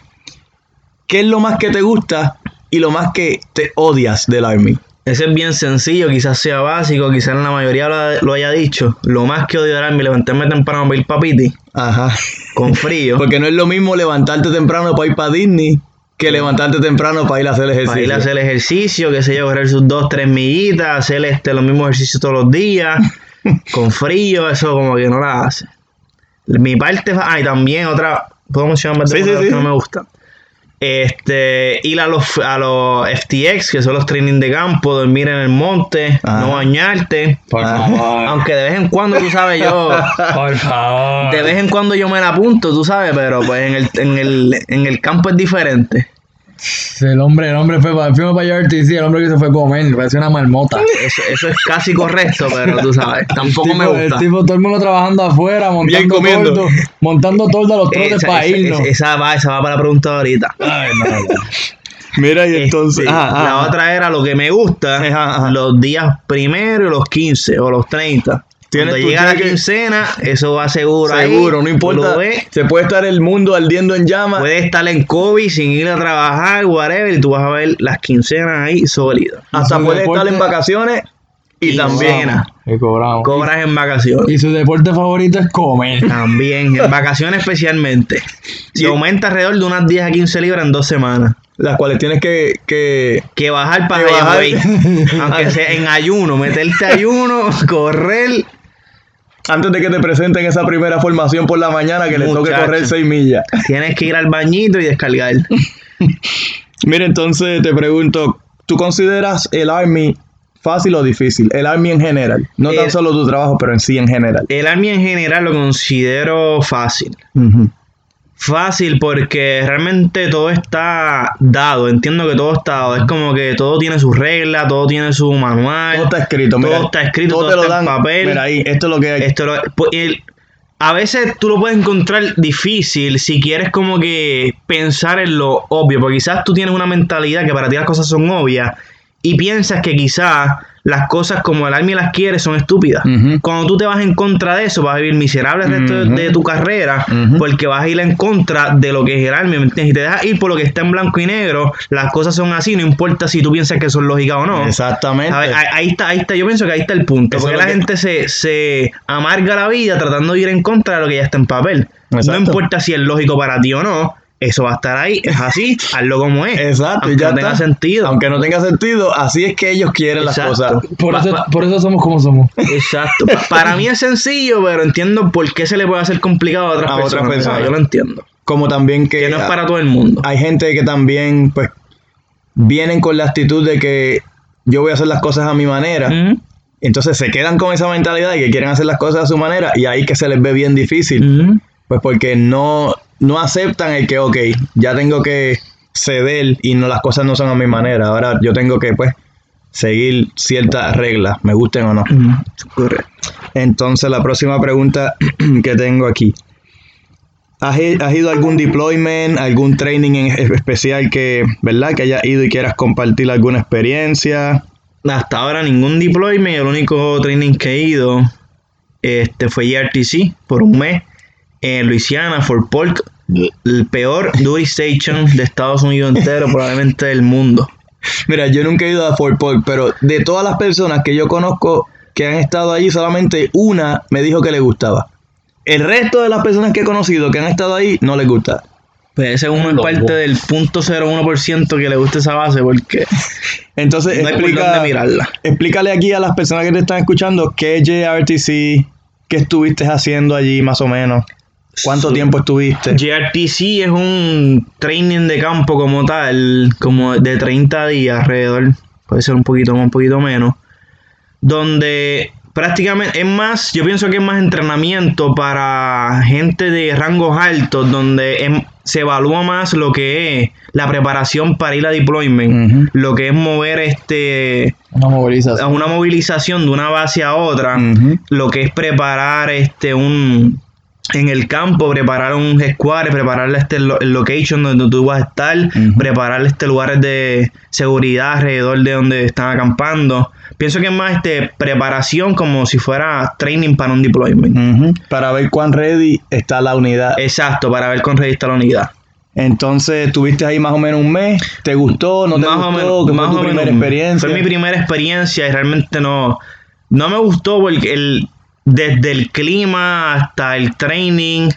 ¿Qué es lo más que te gusta y lo más que te odias del Army? Ese es bien sencillo, quizás sea básico, quizás la mayoría lo, haya dicho. Lo más que odio de mi levantarme temprano para ir papiti, Ajá. con frío, <laughs> Porque no es lo mismo levantarte temprano para ir para Disney que levantarte temprano para ir a hacer ejercicio. para ir a hacer ejercicio, que sé yo, correr sus dos, tres millitas, hacer este, los mismos ejercicios todos los días, <laughs> con frío, eso como que no la hace. Mi parte, ah, y también otra, puedo mencionar más de Sí, sí. que no me gusta. Este, ir a los, a los FTX, que son los training de campo, dormir en el monte, Ajá. no bañarte. Por favor. Aunque de vez en cuando, tú sabes, yo, <laughs> Por favor. de vez en cuando yo me la apunto, tú sabes, pero pues en el, en el, en el campo es diferente. El hombre, el hombre fue para, fuimos para RTC, el hombre que se fue a comer, parecía una marmota. <laughs> Eso, eso es casi correcto, pero tú sabes, tampoco me Tipo, el gusta. tipo, todo el mundo trabajando afuera, montando comiendo. tordo, montando tordo a los trotes Esa, para esa- irnos. esa va, esa va para la pregunta de ahorita. Ay, no, no. Mira, y entonces. Este, ajá, la ajá. otra era lo que me gusta, Ajá, ajá. los días primero y los 15 o los 30. Tienes Cuando llega la quincena, eso va seguro. ahí, Seguro, no importa. Se puede estar el mundo ardiendo en llamas. puedes estar en COVID sin ir a trabajar, whatever, y tú vas a ver las quincenas ahí sólidas. Hasta Su puede estar en vacaciones y Y también. Y cobramos. Cobras en vacaciones. Y su deporte favorito es comer. También, en vacaciones especialmente. Se Y- aumenta alrededor de unas 10 a 15 libras en dos semanas. Las cuales tienes que. que Que bajar para Que bajar. Aunque sea en ayuno, meterte ayuno, <laughs> correr. Antes de que te presenten esa primera formación por la mañana que le toque Muchacho. correr 6 millas. Tienes que ir al bañito y descargar. <laughs> Mira, entonces te pregunto, ¿tú consideras el Army fácil o difícil? El Army en general. No tan solo tu trabajo, pero en sí en general. El Army en general lo considero fácil. Ujú. Fácil porque realmente todo está dado. Entiendo que todo está dado. Es como que todo tiene sus reglas, todo tiene su manual. Todo está escrito. Todo mira, está escrito, todo te lo dan. en papel. Mira ahí, esto es lo que hay. Esto lo- pues, el- a veces tú lo puedes encontrar difícil si quieres como que pensar en lo obvio, porque quizás tú tienes una mentalidad que para ti las cosas son obvias y piensas que quizás las cosas como el Army las quiere son estúpidas. Cuando tú te vas en contra de eso, vas a vivir miserable el resto de- tu carrera porque vas a ir en contra de lo que es el Army, ¿me entiendes? Y te dejas ir por lo que está en blanco y negro, las cosas son así, no importa si tú piensas que son lógicas o no. Exactamente. Ver, ahí, ahí está, ahí está, yo pienso que ahí está el punto. Eso porque la que- gente se, se amarga la vida tratando de ir en contra de lo que ya está en papel. Exacto. No importa si es lógico para ti o no, eso va a estar ahí, es así, <laughs> hazlo como es. Exacto, aunque ya no tenga está. sentido. Aunque no tenga sentido, así es que ellos quieren Exacto. las cosas. Por Pa- eso, pa- por eso somos como somos. Exacto. Pa- Para mí es sencillo, pero entiendo por qué se le puede hacer complicado a otras A otras personas. personas. Yo lo entiendo. Como también que, Que no es para todo el mundo. hay gente que también, pues, vienen con la actitud de que yo voy a hacer las cosas a mi manera. Entonces se quedan con esa mentalidad de que quieren hacer las cosas a su manera y ahí que se les ve bien difícil. Pues porque no, no aceptan el que, ok, ya tengo que ceder y no las cosas no son a mi manera. Ahora yo tengo que, pues, seguir ciertas reglas, me gusten o no. Correcto. Entonces la próxima pregunta <clears throat> que tengo aquí. ¿Has, ido a algún deployment, algún training en es- especial que, ¿verdad? Que hayas ido y quieras compartir alguna experiencia? Hasta ahora ningún deployment, el único training que he ido este, fue JRTC por un mes en Luisiana, Fort Polk, el peor duty station de Estados Unidos entero, <laughs> probablemente del mundo. Mira, yo nunca he ido a Fort Polk, pero de todas las personas que yo conozco que han estado allí, solamente una me dijo que le gustaba. El resto de las personas que he conocido que han estado ahí no les gusta. Pues ese uno es parte del 0.01% que le gusta esa base porque <laughs> Entonces, no hay por explica, dónde mirarla. explícale aquí a las personas que te están escuchando qué es JRTC, qué estuviste haciendo allí más o menos, cuánto tiempo estuviste. JRTC es un training de campo como tal, como de 30 días alrededor, puede ser un poquito más, un poquito menos, donde prácticamente es más, yo pienso que es más entrenamiento para gente de rangos altos, donde em- se evalúa más lo que es la preparación para ir a deployment, lo que es mover este Una a movilización. una movilización de una base a otra, lo que es preparar este un en el campo, preparar un squad, preparar este lo- el location donde tú vas a estar, Ujú. preparar este lugares de seguridad alrededor de donde están acampando. Pienso que es más este preparación como si fuera training para un deployment. Para ver cuán ready está la unidad. Exacto, para ver con registro la unidad. Entonces, estuviste ahí más o menos un mes. ¿Te gustó? ¿No te más gustó? o menos, ¿Qué más fue tu o primera menos. experiencia? Fue mi primera experiencia y realmente no, no me gustó porque el, desde el clima hasta el training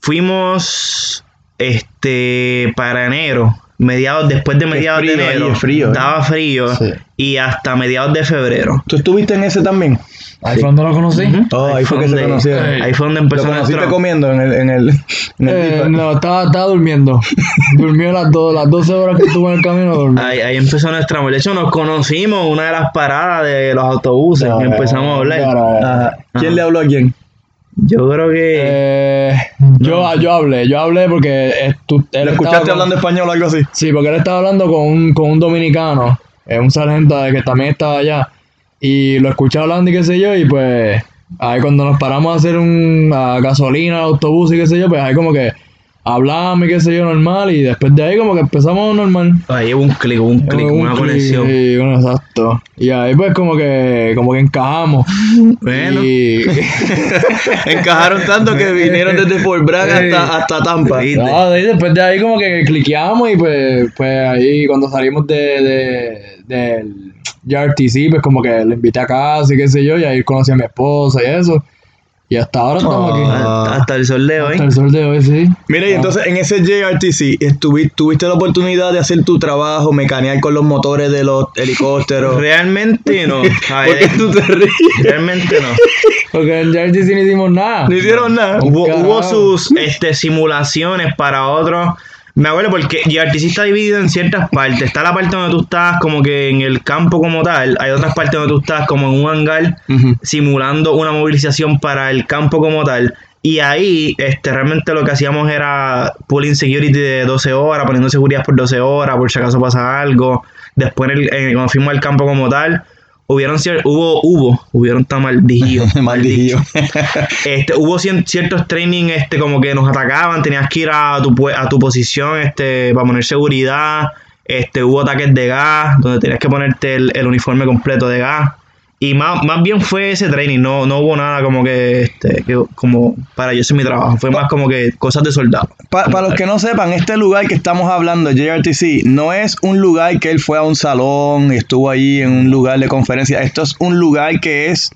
fuimos este para enero, mediados después de mediados frío de enero. frío, ¿eh? Estaba frío Sí. y hasta mediados de febrero. ¿Tú estuviste en ese también? Ahí fue donde lo conocí. Ujú. Oh, ahí fue que se donde- conocieron. Ahí fue donde ¿Lo empezó conociste nuestro... comiendo en el, en el, en el Eh, no, estaba, estaba durmiendo. Durmió las, dos las 12 horas que estuvo en el camino. Ahí, ahí empezó nuestra amor. De hecho, nos conocimos en una de las paradas de los autobuses y empezamos a hablar. Ajá. ¿Quién le habló a quién? Yo creo que. Eh, yo, yo hablé, yo hablé porque es- tú- él ¿Le estaba escuchaste con- hablando español o algo así? Sí, porque él estaba hablando con un, con un dominicano, eh, un sargento que también estaba allá. Y lo escuché hablando y qué sé yo, y pues ahí cuando nos paramos a hacer un a gasolina, autobús y qué sé yo, pues ahí como que hablamos y qué sé yo, normal. Y después de ahí como que empezamos normal. Ahí hubo un clic, hubo un clic, Un una conexión. Sí, bueno, exacto. Y ahí pues como que, como que encajamos. Bueno. Y... <laughs> Encajaron tanto que vinieron desde Fort Bragg hasta, hasta Tampa. No, de ahí, después de ahí como que cliqueamos y pues, pues ahí cuando salimos de, de, del JRTC, pues como que le invité a casa y qué sé yo, y ahí conocí a mi esposa y eso. Y hasta ahora estamos aquí. Ah. Hasta, hasta el sol de hoy. Hasta el sol de hoy, sí. Mira, y entonces en ese JRTC estuvi- tuviste la oportunidad de hacer tu trabajo, mecanear con los motores de los helicópteros. Realmente no. A <laughs> ¿Por ver, qué tú te ríes? realmente no. Porque en JRTC no hicimos nada. No hicieron nada. Hubo, hubo sus este, simulaciones para otros. Me acuerdo porque JRTC está dividido en ciertas partes. Está la parte donde tú estás como que en el campo como tal. Hay otras partes donde tú estás como en un hangar simulando una movilización para el campo como tal. Y ahí este, realmente lo que hacíamos era pulling security de 12 horas, poniendo seguridad por 12 horas, por si acaso pasa algo. Después, en el- en- cuando fuimos al campo como tal, hubieron hubo, hubo, hubieron tan malditos. Maldillo. Este, hubo ciertos training este, como que nos atacaban, tenías que ir a tu, a tu posición este, para poner seguridad. Este, hubo ataques de gas, donde tenías que ponerte el, el uniforme completo de gas. Y más, más bien fue ese training, no, no hubo nada como que, este, que como para yo hacer mi trabajo. Fue más como que cosas de soldado. Para los que no sepan, este lugar que estamos hablando, JRTC, no es un lugar que él fue a un salón, estuvo ahí en un lugar de conferencia. Esto es un lugar que es,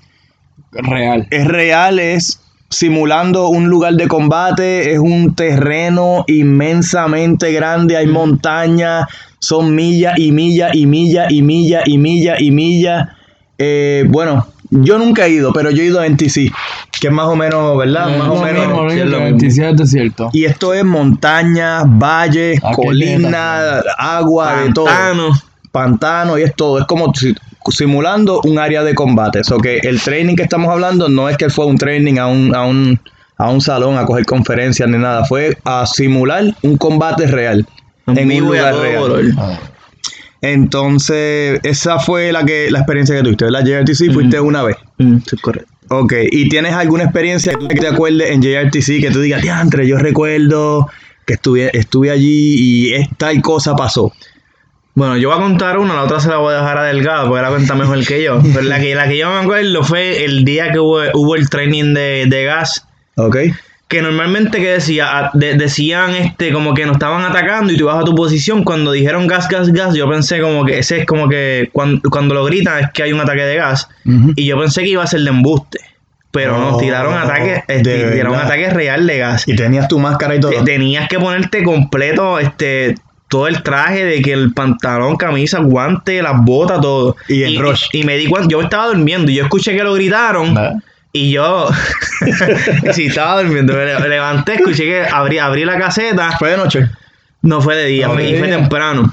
Real. es real, es simulando un lugar de combate, es un terreno inmensamente grande, hay montañas, son millas y millas y millas y millas y millas y millas. Eh, bueno, yo nunca he ido, pero yo he ido a NTC, que es más o menos, ¿verdad? Es más o menos. mismo, lo sí, es lo mismo. 27 es desierto. Y esto es montañas, valles, Ah, colinas, agua, de todo. Pantano. Pantano y es todo. Es como si- simulando un área de combate. O que el training que estamos hablando no es que fue un training a un, a un, a un salón a coger conferencias ni nada. Fue a simular un combate real. En un vivo y a lugar todo real. color. Entonces, esa fue la que la experiencia que tuviste, ¿verdad? JRTC fuiste una vez. Mm, sí, correcto. Ok, ¿y tienes alguna experiencia que tú te acuerdes en JRTC que tú digas, diantre, yo recuerdo que estuve, estuve allí y es- tal cosa pasó? Bueno, yo voy a contar una, la otra se la voy a dejar a Delgado porque la cuenta mejor que yo. Pero la que, la que yo me acuerdo fue el día que hubo, hubo el training de, de gas. Ok. Que normalmente que decía, de- decían este como que nos estaban atacando y tú ibas a tu posición. Cuando dijeron gas, gas, gas, yo pensé como que ese es como que cuando, cuando lo gritan es que hay un ataque de gas. Y yo pensé que iba a ser de embuste. Pero No, nos tiraron ataques, este, tiraron verdad. ataque real de gas. Y tenías tu máscara y todo. Te- tenías que ponerte completo este todo el traje de que el pantalón, camisa, guante, las botas, todo. Y el rush. Y, me di cuenta, yo estaba durmiendo y yo escuché que lo gritaron. Y yo <laughs> sí estaba durmiendo, me le- me levanté, escuché que abrí, abrí la caseta, Fue de noche. no fue de día, y fue temprano.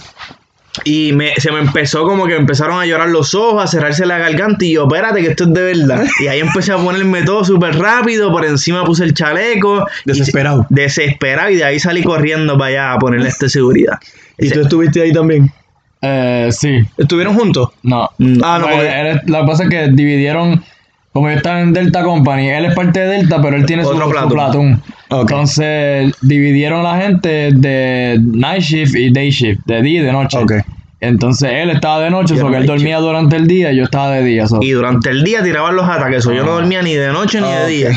Y me, se me empezó como que empezaron a llorar los ojos, a cerrarse la garganta y yo, espérate que esto es de verdad. Y ahí empecé a ponerme todo súper rápido, por encima puse el chaleco. y- Desesperado. desesperado y de ahí salí corriendo para allá a ponerle esta seguridad. ¿Y tú estuviste ahí también? Eh, sí. ¿Estuvieron juntos? No. Ah, no, Pues, porque- que pasa es que dividieron. Como yo estaba en Delta Company, él es parte de Delta, pero él tiene su, Otro su platoon. platoon. Ok. Entonces dividieron la gente de night shift y day shift, de día y de noche. Entonces él estaba de noche, porque él dormía durante el día y yo estaba de día. so. Y durante el día tiraban los ataques. so, Yo no dormía ni de noche ni Ah, de día.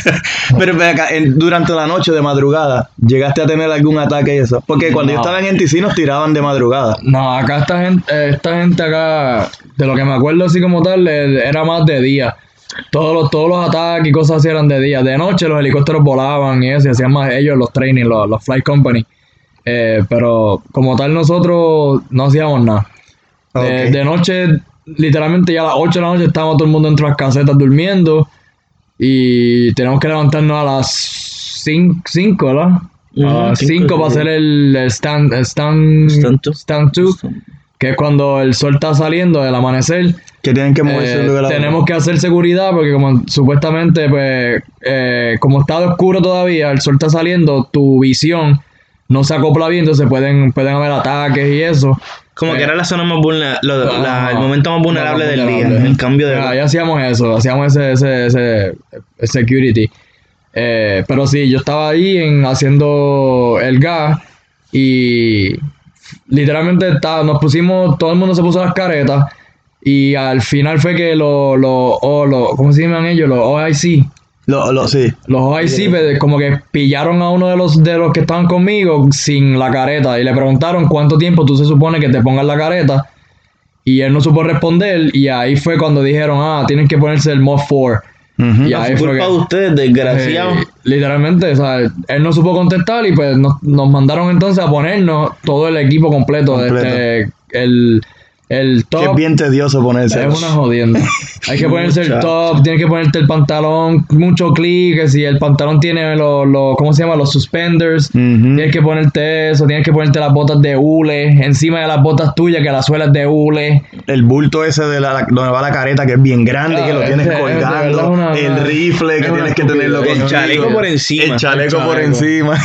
<laughs> Pero acá, durante la noche de madrugada, ¿llegaste a tener algún ataque y eso? Porque cuando yo estaba en NTC nos tiraban de madrugada. No, acá esta gente, esta gente acá, de lo que me acuerdo así como tal, era más de día. Todos los, todos los ataques y cosas así eran de día. De noche los helicópteros volaban y eso, y hacían más ellos los training, los, los flight company. Eh, pero como tal nosotros no hacíamos nada. De, Ok. de noche, literalmente ya a las 8 de la noche estábamos todo el mundo entre las casetas durmiendo y tenemos que levantarnos a las 5, ¿verdad? Ujú, a las cinco, 5 para hacer el el stand, stand, Stand two. stand two, que es cuando el sol está saliendo del amanecer Que tienen que moverse Eh, lugar tenemos que hacer seguridad porque como supuestamente, pues, eh, como está oscuro todavía, el sol está saliendo, tu visión no se acopla bien, entonces pueden, pueden haber ataques y eso. Como Eh, que era la zona más vulnerable, el momento más vulnerable Más del vulnerable. día, el cambio de... Ah, ya hacíamos eso, hacíamos ese, ese, ese, ese security. Eh, pero sí, yo estaba ahí en, haciendo el gas y literalmente estaba- nos pusimos, todo el mundo se puso las caretas y al final fue que los, los, oh, los- ¿cómo se llaman ellos? Los OIC. Lo, lo, sí. Los OIC pues, como que pillaron a uno de los de los que estaban conmigo sin la careta y le preguntaron cuánto tiempo tú se supone que te pongas la careta y él no supo responder y ahí fue cuando dijeron, ah, tienen que ponerse el MOD 4. Ujú. Y ahí fue culpa que- de ustedes, desgraciado. Eh, literalmente, o sea, él no supo contestar y pues nos, nos mandaron entonces a ponernos todo el equipo completo, Completo. de este, el, el Que es top. bien tedioso ponerse. Es una jodienda. Hay que ponerse el top, tienes que ponerte el pantalón, mucho clic, si el pantalón tiene los, los ¿cómo se llama? Los suspenders, tienes que ponerte eso, tienes que ponerte las botas de hule, encima de las botas tuyas, que la suela es de hule. El bulto ese de la, donde va la careta que es bien grande, Ah, que lo es tienes de- es de colgando. una- el rifle que tienes que tenerlo. El chaleco por encima. El chaleco El por encima.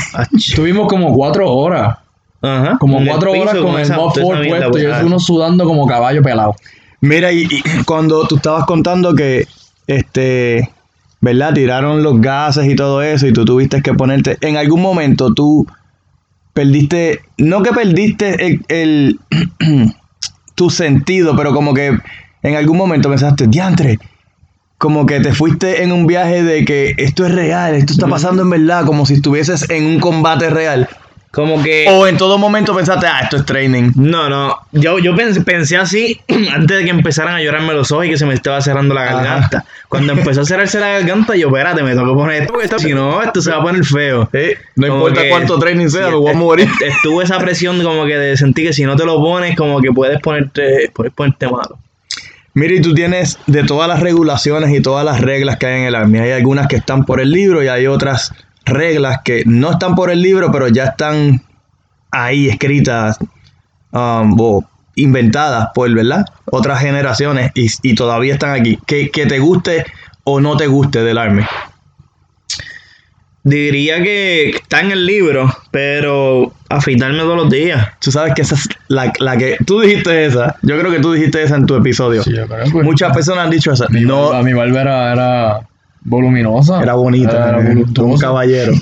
Tuvimos como cuatro horas. Ajá. Como cuatro horas con el 4 mierda, puesto y eso uno sudando como caballo pelado. Mira, y, y <clears throat> cuando tú estabas contando que, este, ¿verdad? Tiraron los gases y todo eso y tú tuviste que ponerte, en algún momento tú perdiste, no que perdiste el, el- <clears throat> tu sentido, pero como que en algún momento pensaste, diantre, como que te fuiste en un viaje de que esto es real, esto está pasando en verdad, como si estuvieses en un combate real. Como que... O en todo momento pensaste, ah, esto es training. No, no. Yo, yo pensé, pensé así <clears throat> antes de que empezaran a llorarme los ojos y que se me estaba cerrando la Ajá. garganta. Cuando empezó a cerrarse la garganta, yo, espérate, me tengo que poner esto porque si no, esto se va a poner feo. Eh, no Como importa que- cuánto training sea, sí, me voy a morir. Estuvo esa presión como que de sentir que si no te lo pones, como que puedes ponerte, puedes ponerte malo. Mira, y tú tienes de todas las regulaciones y todas las reglas que hay en el Army. Hay algunas que están por el libro y hay otras reglas que no están por el libro, pero ya están ahí escritas um, o inventadas por, ¿verdad? Otras generaciones y, y todavía están aquí. Que, que te guste o no te guste del Army. Diría que está en el libro, pero afeitarme todos los días. Tú sabes que esa es la, la que... Tú dijiste esa. Yo creo que tú dijiste esa en tu episodio. yo creo que- Muchas personas han dicho esa. Mi, No, barba, mi barba era, era voluminosa. era bonita. Era, un caballero.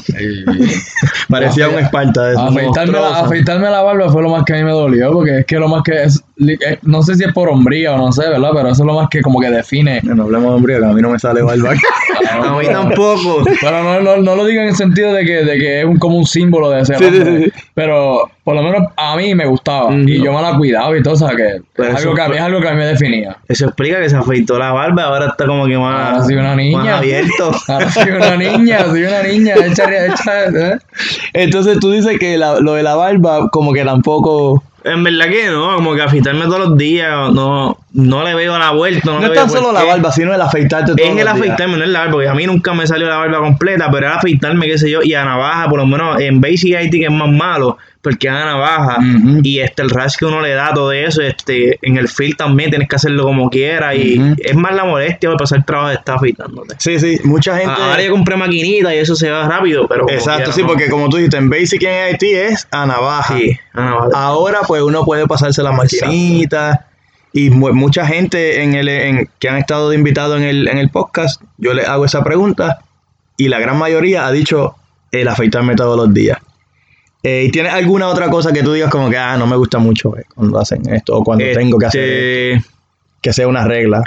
<laughs> Parecía un esparta de esos. afeitarme, la, afeitarme la barba fue lo más que a mí me dolió, porque es que lo más que es, eh, no sé si es por hombría o no sé, ¿verdad? Pero eso es lo más que como que define. No hablemos de hombría, que a mí no me sale barba. <laughs> A mí tampoco. Pero no, no, no lo digo en el sentido de que, de que es un, como un símbolo de ese Sí, sí. Pero por lo menos a mí me gustaba. Y yo me la cuidaba y todo, o sea que Pero es algo que, a mí, es algo que a mí me definía. Eso explica que se afeitó la barba, ahora está como que más, Ahora soy una niña. más abierto. <laughs> Ahora soy una niña, soy una niña. Echa, echa, ¿eh? Entonces tú dices que la- lo de la barba, como que tampoco. En verdad que no, como que afeitarme todos los días, no, no le veo la vuelta. No, No, le es tan solo la barba, sino el afeitarte todo. Es el afeitarme, no es la barba, porque a mí nunca me salió la barba completa, pero era afeitarme, qué sé yo, y a navaja, por lo menos en Basic IT que es más malo, porque es a navaja, y este el rash que uno le da, todo eso, este, en el field también tienes que hacerlo como quieras, y es más la molestia de pasar trabajo de estar afeitándote. Sí, sí, mucha gente. Ahora yo compré maquinita y eso se va rápido, pero. Exacto, quiera, sí, no. porque como tú dijiste, en Basic y en IT es a navaja. Sí, a navaja. Ahora, pues uno puede pasarse la maquinita. Y mu- mucha gente en el, en, que han estado de invitado en el, en el podcast, yo les hago esa pregunta y la gran mayoría ha dicho el afeitarme todos los días. Eh, ¿Y tienes alguna otra cosa que tú digas como que, ah, no me gusta mucho eh, cuando hacen esto o cuando tengo que hacer esto? Este, que sea una regla?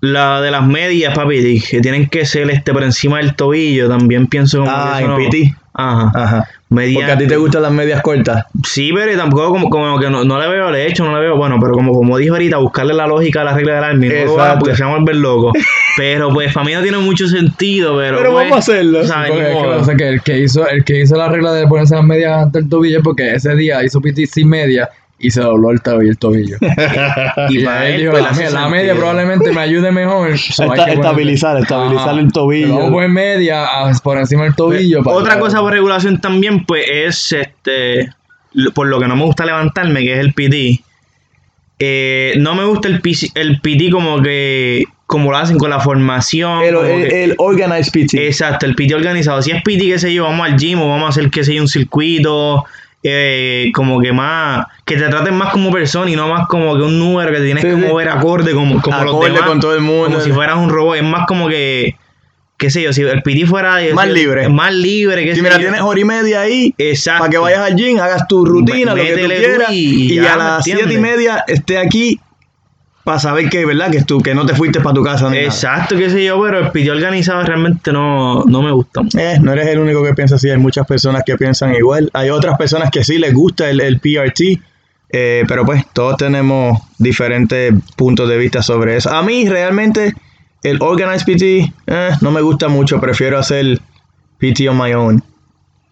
La de las medias, papi, que tienen que ser este por encima del tobillo, también pienso como Ah, que eso en no- PT. Ajá. Ajá. Medias- Porque a ti te gustan las medias cortas. Sí, pero tampoco como, como que no, no le veo el hecho, no le veo, bueno, pero como, como dijo ahorita, buscarle la lógica a la regla del army, no lo porque se van a volver locos. <laughs> pero pues para mí no tiene mucho sentido, pero. Pero pues, vamos a hacerlo. ¿sabes? Porque Ni es que modo. pasa que el que hizo, el que hizo la regla de ponerse las medias ante el tobillo porque ese día hizo piti sin media y se dobló el tobillo. El tobillo. <laughs> Y Y para él él, dijo, pues, la, media probablemente me ayude mejor. <laughs> so Esta- estabilizar, estabilizar Ajá. el tobillo. Vamos a poner media a- por encima del tobillo. para- Otra cosa por regulación también, pues, es este. Por lo que no me gusta levantarme, que es el PD. Eh, no me gusta el, PC el PT como que como lo hacen con la formación. El, como el, que- el organized PT. Exacto, el PT organizado. Si es PT, qué sé yo, vamos al gym o vamos a hacer, qué sé yo, un circuito. Eh, como que más. Que te traten más como persona y no más como que un número que te tienes Sí, que mover acorde como, como los demás. con todo el mundo. Como si fueras un robot. Es más como que. Qué sé yo, si el PT fuera. Más libre. Más libre, qué Si mira, yo. tienes hora y media ahí. Exacto. Para que vayas al gym, hagas tu rutina, lo que tú quieras. y Y, a ¿me las siete y media esté aquí para saber que, ¿verdad? Que, tú, que no te fuiste para tu casa. ni. Exacto, qué sé yo, pero el PT organizado realmente no, no me gusta. Eh, no eres el único que piensa así, hay muchas personas que piensan igual. Hay otras personas que sí les gusta el, el PRT, eh, pero pues todos tenemos diferentes puntos de vista sobre eso. A mí realmente el Organized PT eh, no me gusta mucho, prefiero hacer PT on my own.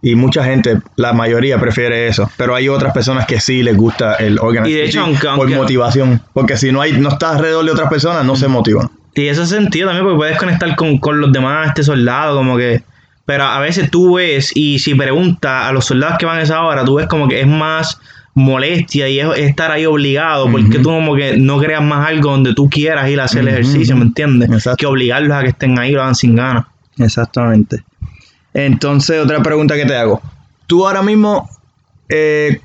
Y mucha gente, la mayoría prefiere eso, pero hay otras personas que sí les gusta el Organized Y de hecho, aunque- por motivación, porque si no hay no estás alrededor de otras personas no se motivan. Y eso sentido también porque puedes conectar con, con los demás, este soldado, como que... Pero a veces tú ves, y si preguntas a los soldados que van a esa hora, tú ves como que es más molestia y es estar ahí obligado, porque tú como que no creas más algo donde tú quieras ir a hacer el ejercicio, ¿me entiendes? Exacto. Que obligarlos a que estén ahí y lo hagan sin ganas. Exactamente. Entonces, otra pregunta que te hago. Tú ahora mismo eh,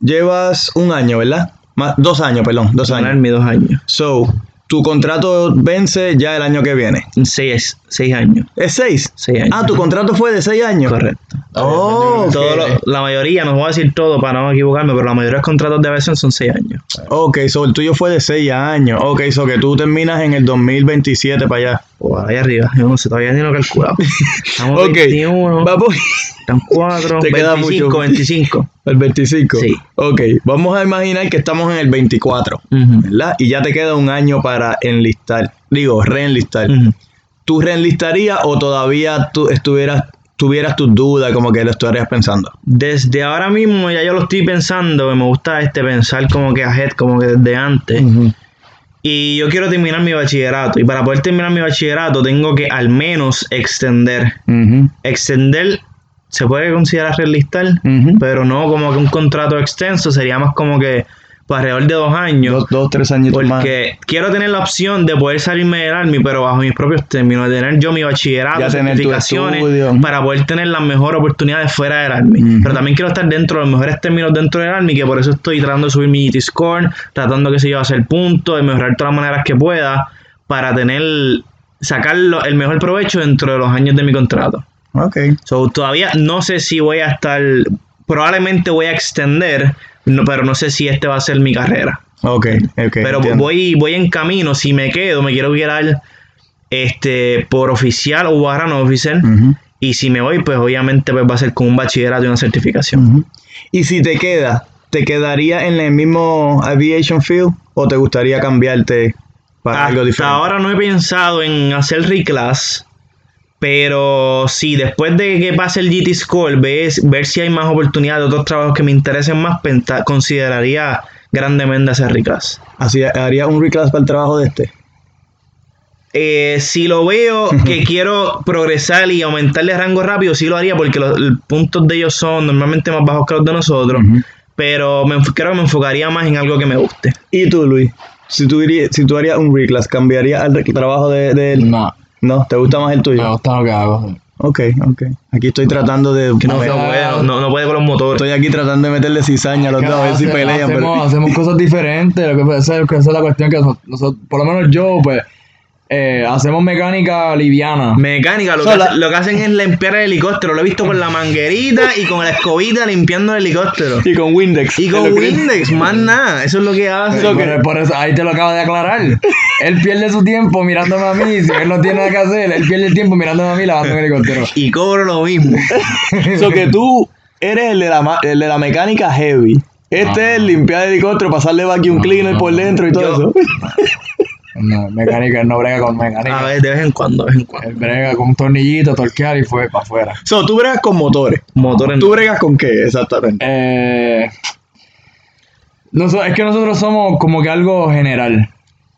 llevas un año, ¿verdad? Más, dos años, perdón, dos Ganar años. mis dos años. So, tu contrato vence ya el año que viene. Seis, seis años. ¿Es seis? Seis años. Ah, tu contrato fue de seis años. Correcto. Oh, ok. Todo lo- la mayoría, no voy a decir todo para no equivocarme, pero la mayoría de los contratos de aviación son seis años. Ok, so el tuyo fue de seis años. Ok, so que tú terminas en el 2027 para allá. O ahí arriba, yo no sé, todavía ni lo he calculado. Estamos Ok, 21, vamos están 4, Te queda 25, mucho. 25. al 25. Sí. Ok, vamos a imaginar que estamos en el 24, Ujú, ¿verdad? Y ya te queda un año para enlistar. Digo, reenlistar. ¿Tú reenlistarías o todavía tú estuvieras, tuvieras tus dudas como que lo estarías pensando? Desde ahora mismo ya yo lo estoy pensando, me gusta este pensar como que ahead, como que desde antes. Y yo quiero terminar mi bachillerato. Y para poder terminar mi bachillerato tengo que al menos extender. Extender se puede considerar realistar, pero no como que un contrato extenso, sería más como que pues, alrededor de dos años. Dos, dos, tres añitos más. Porque quiero tener la opción de poder salirme del Army, pero bajo mis propios términos, de tener yo mi bachillerato, Ya certificaciones, para poder tener las mejores oportunidades fuera del Army. Pero también quiero estar dentro de los mejores términos dentro del Army, que por eso estoy tratando de subir mi GT score, tratando que se yo hacer puntos, de mejorar todas las maneras que pueda, para tener, sacar el mejor provecho dentro de los años de mi contrato. Ok. So, todavía no sé si voy a estar, probablemente voy a extender, no- pero no sé si este va a ser mi carrera. Ok, ok. Pero entiendo. voy, voy en camino, si me quedo, me quiero quedar este, por oficial o barra no oficial. Y si me voy, pues obviamente pues, va a ser con un bachillerato y una certificación. Y si te queda, ¿te quedaría en el mismo aviation field o te gustaría cambiarte para algo diferente? ahora no he pensado en hacer reclass, pero sí, después de que pase el GT Score, ves, ver si hay más oportunidades de otros trabajos que me interesen más, penta- consideraría grandemente hacer reclass. Así haría un reclass para el trabajo de este. Eh, si lo veo <laughs> que quiero progresar y aumentar de rango rápido, sí lo haría porque los, los puntos de ellos son normalmente más bajos que los de nosotros. Pero me, creo que me enfocaría más en algo que me guste. ¿Y tú, Luis? Si tú, irías- si tú harías un reclass, ¿cambiarías al trabajo de, de él? No, No, ¿te gusta más el me tuyo? gusta lo que hago. Ok, ok. Aquí estoy tratando de... Que no, ver, no puede, no- puede con los motores. Estoy aquí tratando de meterle cizaña a los dos, a ver si pelean. hacemos, pero- hacemos cosas diferentes. Lo que pasa es que esa es la cuestión que nosotros- por lo menos yo, pues, eh, hacemos mecánica liviana. Mecánica, lo, que lo que hacen es limpiar el helicóptero. Lo he visto con la manguerita y con la escobita limpiando el helicóptero. Y con Windex. Y con Es que- Windex, más nada. Eso es lo que hace. Eso Por, por eso, ahí te lo acabo de aclarar. Él pierde su tiempo mirándome a mí. Si él no tiene nada que hacer, él pierde el tiempo mirándome a mí lavando un helicóptero. Y cobro lo mismo. <laughs> So que tú eres el de la, ma- el de la mecánica heavy. Este es el limpiar el helicóptero, pasarle vacuum cleaner por dentro y todo Yo- eso. <laughs> No, mecánica, él no brega con mecánica. A ver, de vez en cuando, de vez en cuando. Él brega con un tornillito, torquear y fue para afuera. So, tú bregas con motores. Motores ¿Tú bregas con qué exactamente? Eh, noso- es que nosotros somos como que algo general.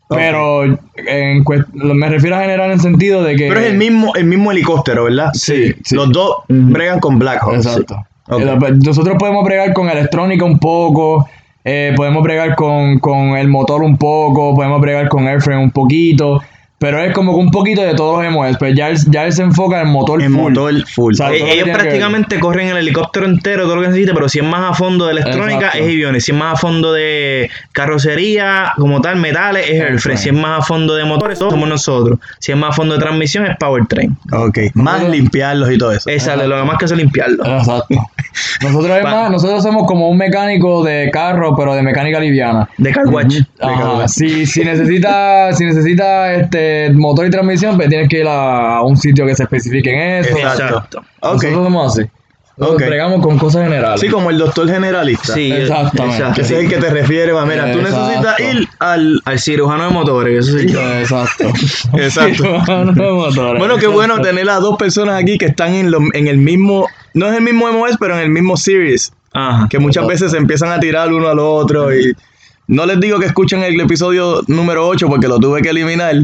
Pero en me refiero a general en sentido de que. Pero es el mismo, el mismo helicóptero, ¿verdad? Sí, sí. Los dos bregan con Black Hawk. Exacto. Eh, Nosotros podemos bregar con electrónica un poco. Eh, podemos bregar con, con el motor un poco, podemos bregar con airframe un poquito. Pero es como que un poquito de todos los MOS, pero ya él, ya él se enfoca en motor En full. motor full. O sea, Eh, ellos que prácticamente corren el helicóptero entero, todo lo que necesite, pero si es más a fondo de electrónica Exacto. es aviones, si es más a fondo de carrocería, como tal, metales, es airframe, si es más a fondo de motores, somos nosotros, si es más a fondo de transmisión es powertrain. Ok, más Nosotros- limpiarlos y todo eso. Esa, lo demás que hace limpiarlo. Exacto. <laughs> Nosotros, es más, nosotros somos como un mecánico de carro, pero de mecánica liviana. De car watch. Ajá, Si, si necesita, si necesita este motor y transmisión, pues tienes que ir a un sitio que se especifique en eso. Exacto. Ok. Nosotros somos así. Nosotros Ok. bregamos con cosas generales. Sí, como el doctor generalista. Sí, Exactamente. exacto. Ese es el que te refiere, va, mira, tú Exacto. necesitas ir al... Al cirujano de motores, eso sí. Exacto. <laughs> Exacto. No, motores. Bueno, qué bueno tener a dos personas aquí que están en, lo- en el mismo, no es el mismo MOS, pero en el mismo series, Ajá. que muchas veces se empiezan a tirar uno al otro y no les digo que escuchen el episodio número 8 porque lo tuve que eliminar,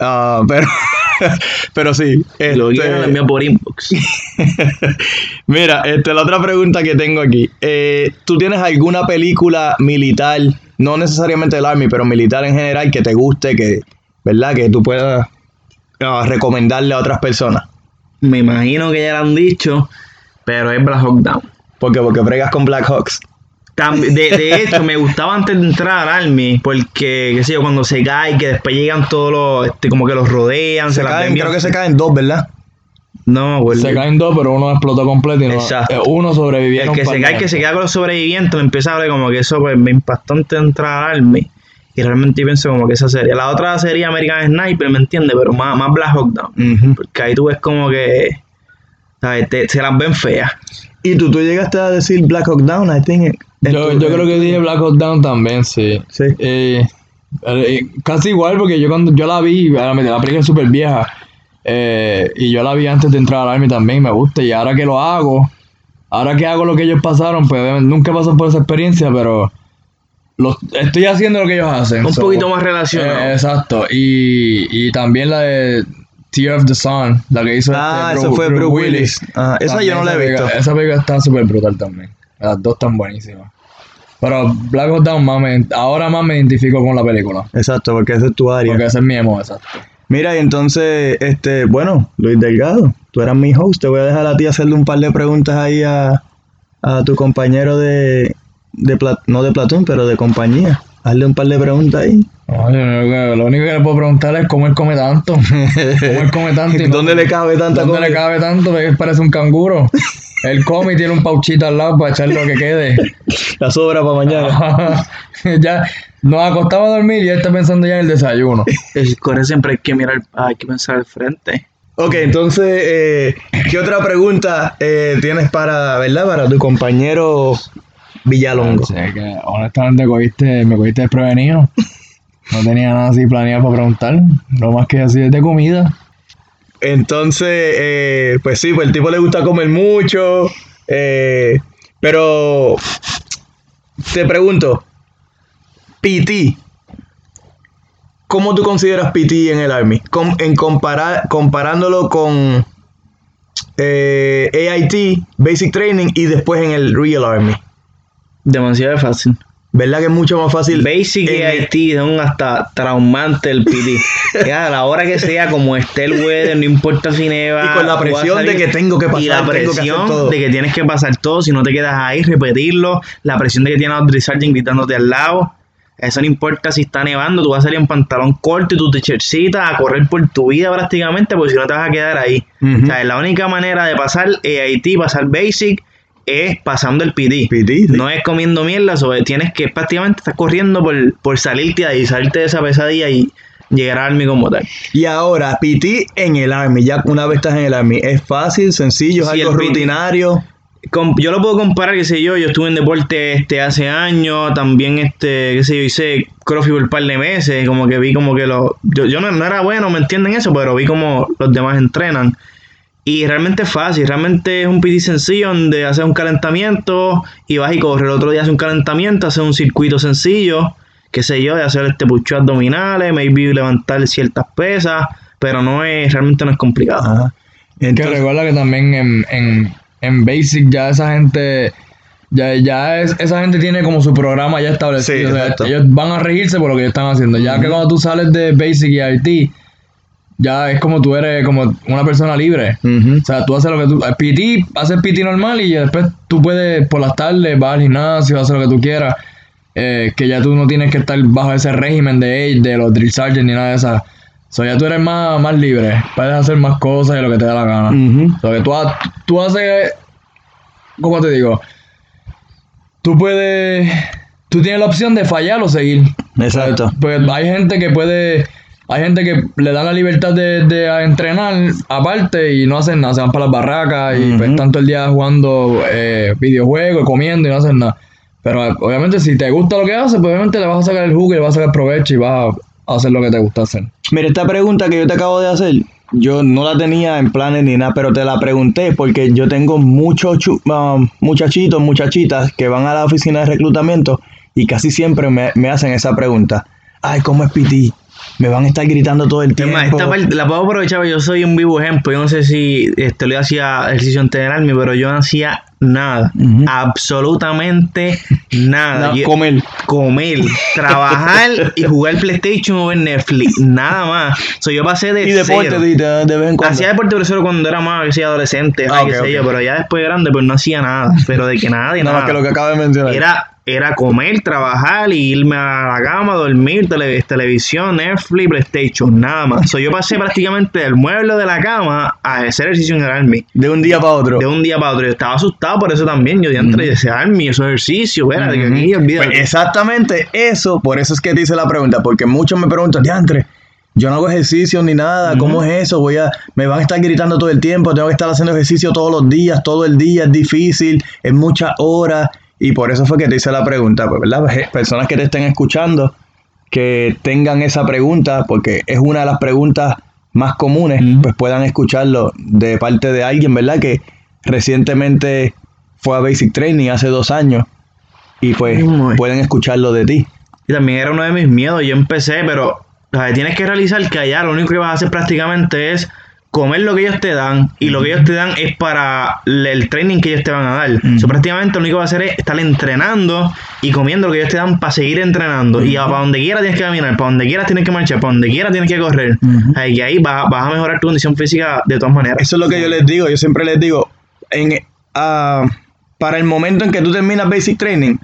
ah, pero, <laughs> pero sí. Lo este- lo por inbox. <laughs> Mira, este, la otra pregunta que tengo aquí. eh, ¿Tú tienes alguna película militar, no necesariamente del Army, pero militar en general, que te guste, que, ¿verdad? Que tú puedas ah, recomendarle a otras personas? Me imagino que ya lo han dicho, pero es Black Hawk Down. Porque, porque bregas con Black Hawks. De, de <laughs> hecho, me gustaba antes de entrar al Army, porque, qué sé yo, cuando se cae, que después llegan todos los, este, como que los rodean, se, Se las caen, creo que se caen dos, ¿verdad? No, acuerdo. Se caen dos, pero uno explotó completo y no, Exacto. eh, uno sobrevivió. El que se cae, que se queda con los sobrevivientes, me empieza a hablar como que eso pues, me impactó antes de entrar al Army. Y realmente yo pienso como que esa serie. La otra sería American Sniper, ¿me entiendes? Pero más, más Black Hawk Down. Porque ahí tú ves como que, ¿sabes? Te- se las ven feas. Y tú, tú llegaste a decir Black Hawk Down, I think. Yo, yo creo que dije Black Hawk Down también, sí. Sí. Eh, eh, casi igual, porque yo cuando yo la vi, la, la película es súper vieja. eh, y yo la vi antes de entrar al Army también, me gusta. Y ahora que lo hago, ahora que hago lo que ellos pasaron, pues nunca pasó por esa experiencia, pero lo, estoy haciendo lo que ellos hacen. Un so, poquito más relacionado. eh, exacto. Y, y también la de Tear of the Sun, la que hizo Ah, este esa fue Bruce Willis. Ajá, esa yo no la he visto. Esa película está súper brutal también. Las dos están buenísimas. Pero Black Hawk Down más me- ahora más me identifico con la película. Exacto, porque esa es tu área. Porque ese es mi emo, exacto. Mira, y entonces, este, bueno, Luis Delgado, tú eras mi host, te voy a dejar a ti hacerle un par de preguntas ahí a, a tu compañero de, de pla- no de Platón, pero de compañía. Hazle un par de preguntas ahí. No, yo lo, único que le puedo preguntar es cómo él come tanto. <laughs> ¿Cómo él come tanto? y no- ¿Dónde le cabe tanta ¿Dónde comida? le cabe tanto? Porque parece un canguro. <laughs> él come y tiene un pauchito al lado para echar lo que quede. <laughs> La sobra para mañana. <laughs> ya nos acostaba a dormir y él está pensando ya en el desayuno. Eso siempre hay que mirar, hay que pensar al frente. Ok, entonces, eh, ¿qué otra pregunta eh, tienes para, verdad, para tu compañero Villalongo? Sí, que honestamente cogiste, me cogiste desprevenido. No tenía nada así planeado para preguntar. Lo más que así es de comida. Entonces, eh, pues sí, pues el tipo le gusta comer mucho. eh, pero te pregunto, PT, ¿cómo tú consideras PT en el Army? En comparar, comparándolo con eh, AIT, Basic Training y después en el Real Army. Demasiado fácil. ¿Verdad que es mucho más fácil? Basic y en- IT son hasta traumante el PD. <laughs> ya, a la hora que sea, como esté el weather, no importa si neva. Y con la presión de que tengo que Y la pasar, que hacer presión todo. de que tienes que pasar todo, si no te quedas ahí, repetirlo. La presión de que tiene a Audrey Sargent gritándote al lado. Eso no importa si está nevando, tú vas a salir en pantalón corto y tu t-shirtcita a correr por tu vida prácticamente, porque si no te vas a quedar ahí. O sea, la única manera de pasar AIT, pasar Basic, es pasando el sí. No es comiendo mierda, sobre tienes que prácticamente estar corriendo por, por salirte de ahí, salirte de esa pesadilla y llegar al Army como tal. Y ahora, PT en el Army, ya una vez estás en el Army, ¿es fácil, sencillo, es Sí, algo rutinario? Yo lo puedo comparar, qué sé yo, yo estuve en deporte este hace años, también este, qué sé yo, hice crossfit por un par de meses, como que vi como que los, yo, yo no, no era bueno, me entienden eso, pero vi como los demás entrenan. Y realmente es fácil, realmente es un PT sencillo donde haces un calentamiento y vas y corres. El otro día haces un calentamiento, haces un circuito sencillo, qué sé yo, de hacer este pucho abdominales, maybe levantar ciertas pesas, pero no es, realmente no es complicado. Ajá. Que Entonces, recuerda que también en, en, en Basic ya esa gente Ya, ya es- esa gente tiene como su programa ya establecido. Sí, o sea, ellos van a regirse por lo que ellos están haciendo. Ya que cuando tú sales de Basic y IT, ya es como tú eres como una persona libre. O sea, tú haces lo que tú... PT, haces PT normal y después tú puedes por las tardes, vas al gimnasio, hacer lo que tú quieras. eh, que ya tú no tienes que estar bajo ese régimen de, de los drill sergeant ni nada de esas. O sea, ya tú eres más, más libre. Puedes hacer más cosas y lo que te da la gana. O sea, que tú, ha- tú haces... ¿Cómo te digo? Tú puedes... Tú tienes la opción de fallar o seguir. Exacto. Pues hay gente que puede. Hay gente que le dan la libertad de, de entrenar aparte y no hacen nada. Se van para las barracas y pues, están todo el día jugando eh, videojuegos, comiendo y no hacen nada. Pero eh, obviamente, si te gusta lo que haces, pues obviamente le vas a sacar el jugo y le vas a sacar provecho y vas a hacer lo que te gusta hacer. Mira, esta pregunta que yo te acabo de hacer, yo no la tenía en planes ni nada, pero te la pregunté porque yo tengo muchos ah, muchachitos, muchachitas que van a la oficina de reclutamiento y casi siempre me, me hacen esa pregunta. Ay, ¿cómo es PT? Me van a estar gritando todo el tiempo. esta parte la puedo aprovechar, porque yo soy un vivo ejemplo. Yo no sé si este, le hacía ejercicio en Tener Army, pero yo hacía nada. Absolutamente nada. No, Yo- comer. comer, trabajar y jugar PlayStation o ver Netflix. Nada más. So, yo pasé de Y deporte cero. de, de- de vez en cuando. Hacía deporte pero cuando era más que sea adolescente, Ah, ay, ok, qué sé ok. yo, pero ya después de grande pues no hacía nada, pero de que Nada nada. más que lo que acabo de mencionar. Era, era comer, trabajar y irme a la cama, dormir, tele- televisión, Netflix, PlayStation, nada más. So, yo pasé prácticamente del mueble de la cama a hacer ejercicio en el Army. De un día para otro. De un día para otro. Yo estaba asustado por eso también. Yo dije, de ese Army, esos ejercicios, espérate, que aquí, olvídate. Pues exactamente eso, por eso es que te hice la pregunta, porque muchos me preguntan, diantre, yo no hago ejercicio ni nada, ¿cómo es eso? Voy a, me van a estar gritando todo el tiempo, tengo que estar haciendo ejercicio todos los días, todo el día, es difícil, es muchas horas, y por eso fue que te hice la pregunta, pues, ¿verdad? Pues, Personas que te estén escuchando, que tengan esa pregunta, porque es una de las preguntas más comunes, pues puedan escucharlo de parte de alguien, ¿verdad? Que recientemente fue a Basic Training hace dos años y pues pueden escucharlo de ti. Y también era uno de mis miedos. Yo empecé, pero o sea, tienes que realizar que allá lo único que vas a hacer prácticamente es comer lo que ellos te dan y lo que ellos te dan es para el training que ellos te van a dar. Prácticamente lo único que vas a hacer es estar entrenando y comiendo lo que ellos te dan para seguir entrenando. Y para donde quieras tienes que caminar, para donde quieras tienes que marchar, para donde quieras tienes que correr. Y ahí vas, vas a mejorar tu condición física de todas maneras. Eso es lo que yo les digo, yo siempre les digo, en, ah, para el momento en que tú terminas Basic Training,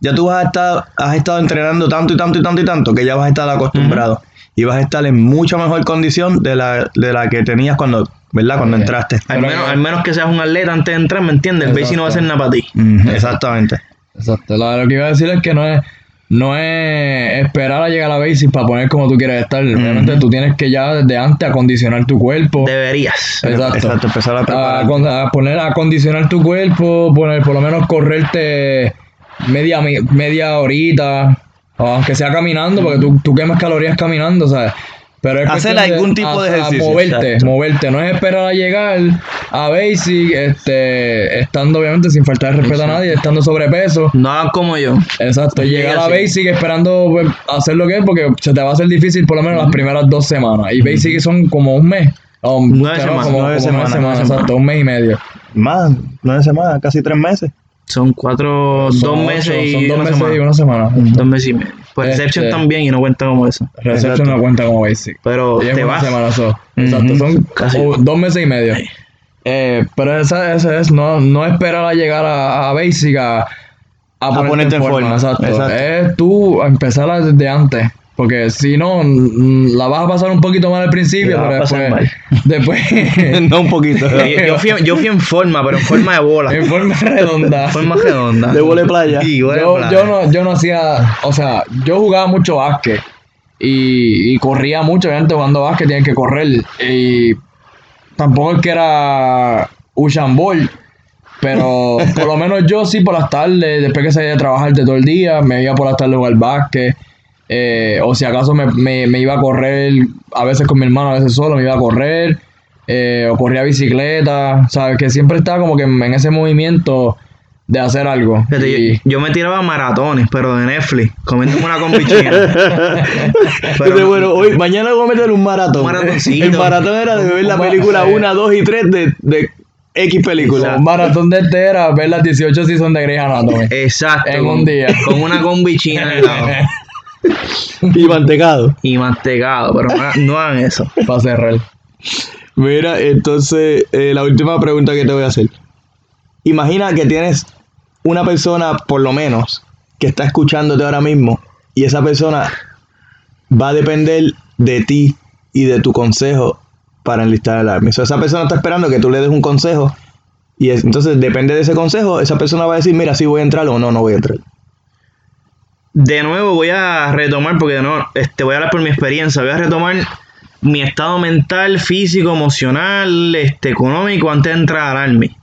ya tú vas a estar, has estado entrenando tanto y tanto y tanto y tanto que ya vas a estar acostumbrado y vas a estar en mucha mejor condición de la, de la que tenías cuando, ¿verdad? Cuando entraste. Al menos, al menos que seas un atleta antes de entrar, ¿me entiendes? El basic no va a hacer nada para ti. Exactamente. Exacto. Lo, lo que iba a decir es que no es, no es esperar a llegar a la basic para poner como tú quieres estar. Obviamente tú tienes que ya desde antes acondicionar tu cuerpo. Deberías. Exacto. Exacto, empezar a a, a poner a acondicionar tu cuerpo, poner por lo menos correrte media media horita, aunque sea caminando, porque tú, tú quemas calorías caminando, ¿sabes? Pero es Hacer algún tipo de a- ejercicio, moverte, exacto. moverte, no es esperar a llegar a basic, este, estando obviamente sin faltar el respeto a nadie, estando sobrepeso. No hagan como yo. Exacto, y llegar a. Basic esperando pues, hacer lo que es, porque se te va a hacer difícil por lo menos las primeras dos semanas. Y Basic son como un mes. Nueve no, semanas, como- nueve como semanas, nueve exacto, un mes y medio. Más, nueve semanas, casi tres meses. Son cuatro, Son dos ocho, meses y son dos una meses semana. y una semana. Dos meses y medio. Pues Este- Reception también y no cuenta como eso. Reception Exacto. no cuenta como Basic. Pero Y es te una vas. semana eso. Exacto, son Casi. dos meses y medio. Eh, pero esa, esa es no, no esperar a llegar a, a Basic a, a, ponerte en forma. Exacto. Exacto. Es tú empezar desde antes. Porque si no, mm, la vas a pasar un poquito mal al principio, pero después, <laughs> después <laughs> no un poquito. Yo, yo fui, yo fui en forma, pero en forma de bola. en forma redonda. forma redonda. De vole playa. Sí, vole yo, playa. yo no, yo no hacía, o sea, yo jugaba mucho básquet y, y corría mucho, obviamente jugando básquet tienes que correr y tampoco es que era Usain Bolt, pero <laughs> por lo menos yo sí por las tardes, después que salía de trabajar de todo el día, me iba por las tardes a jugar básquet. Eh, o si acaso me, me- me iba a correr, a veces con mi hermano, a veces solo, me iba a correr, eh, o corría bicicleta, ¿sabes? Que siempre estaba como que en, en ese movimiento de hacer algo. Fíjate, Y- yo, yo me tiraba maratones, pero de Netflix, comiéndome una con <laughs> bichina. Dice, bueno, hoy, mañana voy a meter un maratón. Un maratoncito. El maratón era de ver la película sí. 1, 2 y 3 de, de X película. Un maratón de entera, ver las 18 seasons de Grey's Anatomy. Exacto. En un día. Con una combi china al lado. <laughs> Y mantecado. y mantecado, pero no, no hagan eso. Para cerrar. Mira, entonces, eh, la última pregunta que te voy a hacer. Imagina que tienes una persona, por lo menos, que está escuchándote ahora mismo, y esa persona va a depender de ti y de tu consejo para enlistar el army. O sea, esa persona está esperando que tú le des un consejo, y es- entonces depende de ese consejo, esa persona va a decir, mira, si voy a entrar o no, no voy a entrar. De nuevo voy a retomar, porque no, este, voy a hablar por mi experiencia, voy a retomar mi estado mental, físico, emocional, este, económico antes de entrar al Army.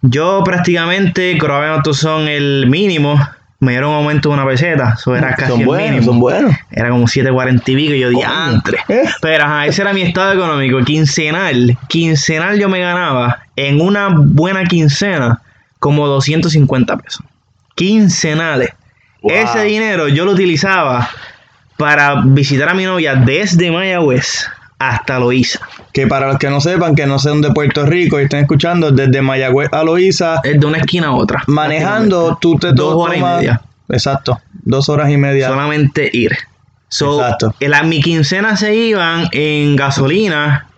Yo prácticamente, probablemente son el mínimo, me dieron un aumento de una peseta, eso era casi son el buenos, mínimo. son buenos. Era como 7.40 y pico y yo diantre. ¿Eh? Pero ajá, ese era mi estado económico. Quincenal. Quincenal yo me ganaba en una buena quincena como 250 pesos. Quincenales. Wow. Ese dinero yo lo utilizaba para visitar a mi novia desde Mayagüez hasta Loíza. Que para los que no sepan, que no sean de Puerto Rico y estén escuchando, desde Mayagüez a Loíza, Es de una esquina a otra. manejando, tú te Dos horas y media. Exacto, dos horas y media. Solamente ir. So, Exacto. en la- mi quincena se iban en gasolina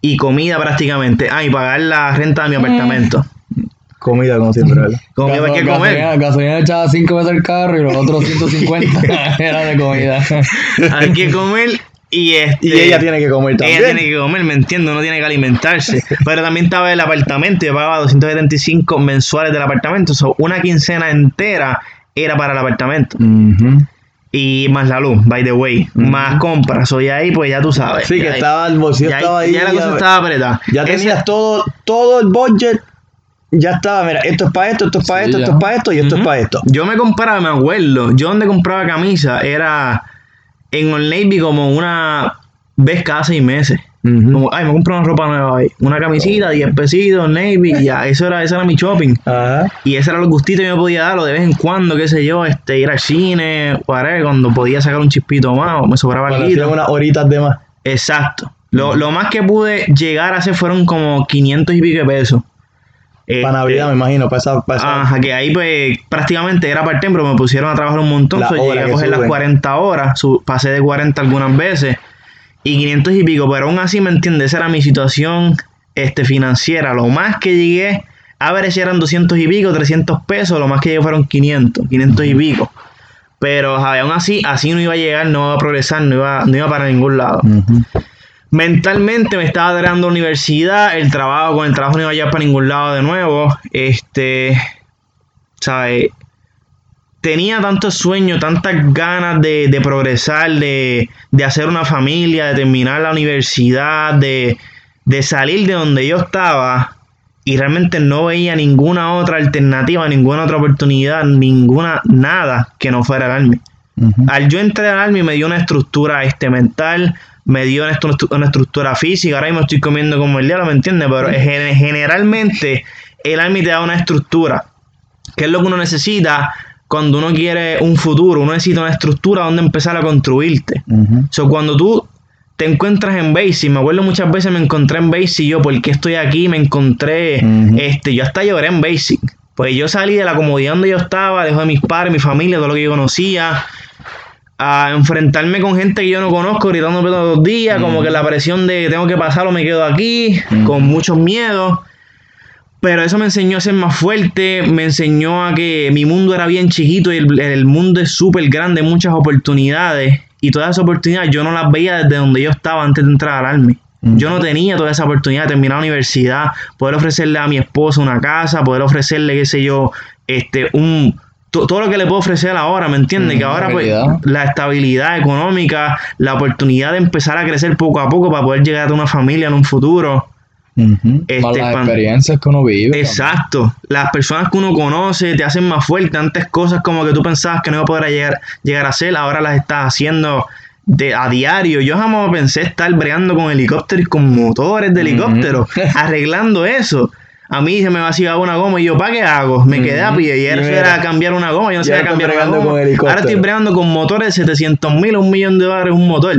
y comida prácticamente. Ah, y pagar la renta de mi apartamento. Comida, como siempre, ¿verdad? Comida hay que comer. Gasolina, gasolina echaba 5 veces el carro y los otros <laughs> 150 <laughs> era de comida. <laughs> Hay que comer y este. Y ella tiene que comer también. Ella tiene que comer, me entiendo, uno tiene que alimentarse. Pero también estaba el apartamento, yo pagaba 275 mensuales del apartamento. So, una quincena entera era para el apartamento. Y más la luz, by the way. Más compras. So, y ahí, pues ya tú sabes. Sí, que ahí- estaba el bolsillo ya, estaba ahí. ya la cosa estaba apretada. ya tenías todo, todo el budget. Ya estaba, mira, esto es para esto, esto es para Sí, esto, ya. esto es para esto y esto es para esto. Yo me compraba, me acuerdo, yo donde compraba camisa era en Old Navy como una vez cada seis meses. Como, ay, me compro una ropa nueva ahí. Una camisita, 10 pesitos, Navy, ya, eso era, eso era mi shopping. Ajá. Y ese era los gustitos que yo me podía dar, o de vez en cuando, qué sé yo, este, ir al cine, whatever, cuando podía sacar un chispito más, o me sobraba algo. hacían unas horitas de más. Exacto. Lo, lo más que pude llegar a hacer fueron como 500 y pico de pesos. Para Este, Navidad, me imagino, para esa, para esa- Ajá, que ahí pues prácticamente era part-time, pero me pusieron a trabajar un montón. So, llegué a coger las suben. 40 horas, su- pasé de 40 algunas veces y 500 y pico, pero aún así, ¿me entiendes? Esa era mi situación este, financiera. Lo más que llegué a ver si eran 200 y pico, 300 pesos, lo más que llegué fueron 500, 500 y pico. Pero aún así, así no iba a llegar, no iba a progresar, no iba, no iba para ningún lado. Ujú. Mentalmente me estaba drenando universidad, el trabajo, con el trabajo no iba a llegar para ningún lado de nuevo. Este, ¿sabes? Tenía tantos sueños, tantas ganas de, de progresar, de, de hacer una familia, de terminar la universidad, de, de salir de donde yo estaba. Y realmente no veía ninguna otra alternativa, ninguna otra oportunidad, ninguna, nada que no fuera el Al yo entrar al Army me dio una estructura este, mental, me dio una, estru- una estructura física, ahora mismo estoy comiendo como el diablo, ¿me entiendes? Pero gen- generalmente el Army te da una estructura, que es lo que uno necesita cuando uno quiere un futuro, uno necesita una estructura donde empezar a construirte. Ujú. So, cuando tú te encuentras en Basic, me acuerdo muchas veces me encontré en Basic, yo, ¿por qué estoy aquí? Me encontré, este, yo hasta lloré en Basic. Pues yo salí de la comodidad donde yo estaba, dejé de mis padres, mi familia, todo lo que yo conocía, a enfrentarme con gente que yo no conozco, gritándome todos los días, como que la presión de tengo que pasarlo, me quedo aquí, con muchos miedos. Pero eso me enseñó a ser más fuerte, me enseñó a que mi mundo era bien chiquito y el, el mundo es súper grande, muchas oportunidades. Y todas esas oportunidades yo no las veía desde donde yo estaba antes de entrar al Army. Yo no tenía toda esa oportunidad de terminar la universidad, poder ofrecerle a mi esposa una casa, poder ofrecerle, qué sé yo, este, un todo lo que le puedo ofrecer ahora, ¿me entiendes? que ahora pues la estabilidad económica, la oportunidad de empezar a crecer poco a poco para poder llegar a una familia en un futuro. Este, las experiencias que uno vive. Exacto. Las personas que uno conoce te hacen más fuerte. Antes cosas como que tú pensabas que no iba a poder llegar, llegar a hacer, ahora las estás haciendo de, a diario. Yo jamás pensé estar breando con helicópteros y con motores de helicóptero, <laughs> arreglando eso. A mí se me vacía una goma y yo, ¿para qué hago? Me quedé a pie y eso mira, era cambiar una goma. Yo no sabía cambiar una goma. con. Ahora estoy bregando con motores de 700 mil a un millón de dólares un motor.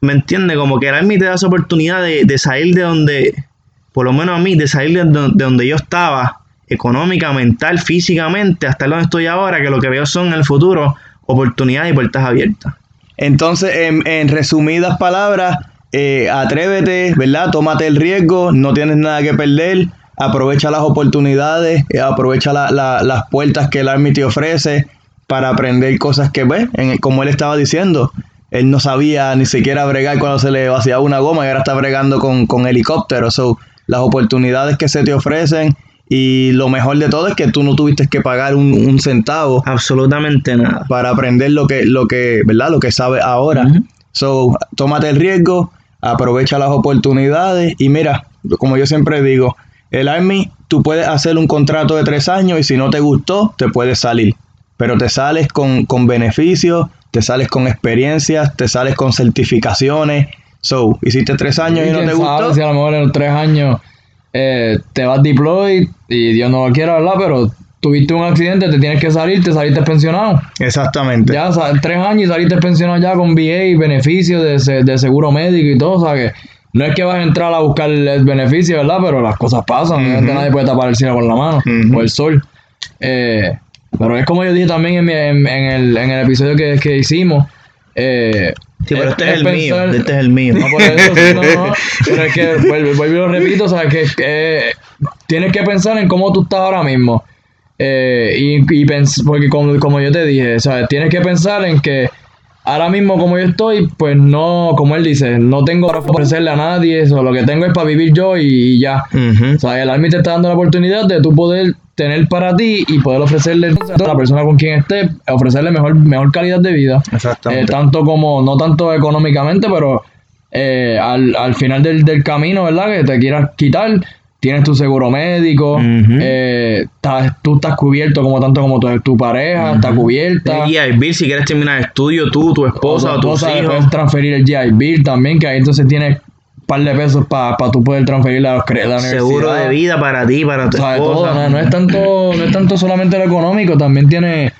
¿Me entiendes? Como que el Army te da esa oportunidad de, de salir de donde por lo menos a mí, de salir de, don- de donde yo estaba, económica, mental, físicamente, hasta donde estoy ahora, que lo que veo son en el futuro oportunidades y puertas abiertas. Entonces, en, en resumidas palabras, eh, atrévete, ¿verdad? Tómate el riesgo, no tienes nada que perder, aprovecha las oportunidades, eh, aprovecha la- la- las puertas que el Army te ofrece para aprender cosas que ves, en- como él estaba diciendo. Él no sabía ni siquiera bregar cuando se le vaciaba una goma y ahora está bregando con, con helicópteros. So, las oportunidades que se te ofrecen y lo mejor de todo es que tú no tuviste que pagar un, un centavo Absolutamente nada. para aprender lo que, lo que, ¿verdad? Lo que sabe ahora. So, tómate el riesgo, aprovecha las oportunidades y mira, como yo siempre digo, el Army, tú puedes hacer un contrato de tres años y si no te gustó, te puedes salir. Pero te sales con, con beneficios, te sales con experiencias, te sales con certificaciones. So, hiciste tres años y, no te sabe gustó. si a lo mejor en los tres años eh, te vas deploy y Dios no lo quiera, ¿verdad? Pero tuviste un accidente, te tienes que salir, te saliste pensionado. Exactamente. Ya, tres años y saliste pensionado ya con VA y beneficios de, de seguro médico y todo, o sea que no es que vas a entrar a buscar el beneficio, ¿verdad? Pero las cosas pasan, nadie puede tapar el cielo con la mano o el sol. Eh, pero es como yo dije también en, mi- en- en el, en el episodio que, que hicimos. Eh, Sí, pero este es, el mío. Este es el mío. no, por eso, sí, no, no. <laughs> Pero es que, vuelvo, vuelvo y lo repito, o sea, que eh, tienes que pensar en cómo tú estás ahora mismo. Eh, y, y pens- porque como, como yo te dije, sea, tienes que pensar en que ahora mismo como yo estoy, pues no, como él dice, no tengo para ofrecerle a nadie, eso, lo que tengo es para vivir yo y, y ya. Ujú. O sea, el Army te está dando la oportunidad de tú poder tener para ti y poder ofrecerle a la persona con quien esté, ofrecerle mejor, mejor calidad de vida. Exactamente. Eh, tanto como, no tanto económicamente, pero eh, al, al final del, del camino, ¿verdad? Que te quieras quitar, tienes tu seguro médico, eh, estás- tú estás cubierto como tanto como tu, tu pareja, está cubierta. El bill, si quieres terminar el estudio, tú, tu esposa o, tu tus esposa, hijos. Puedes transferir el GI Bill también, que ahí entonces tienes un par de pesos para tú poder transferir a la universidad. Seguro de vida para ti, para tu O sea, esposa. todo, no, no es tanto, no es tanto solamente lo económico, también tiene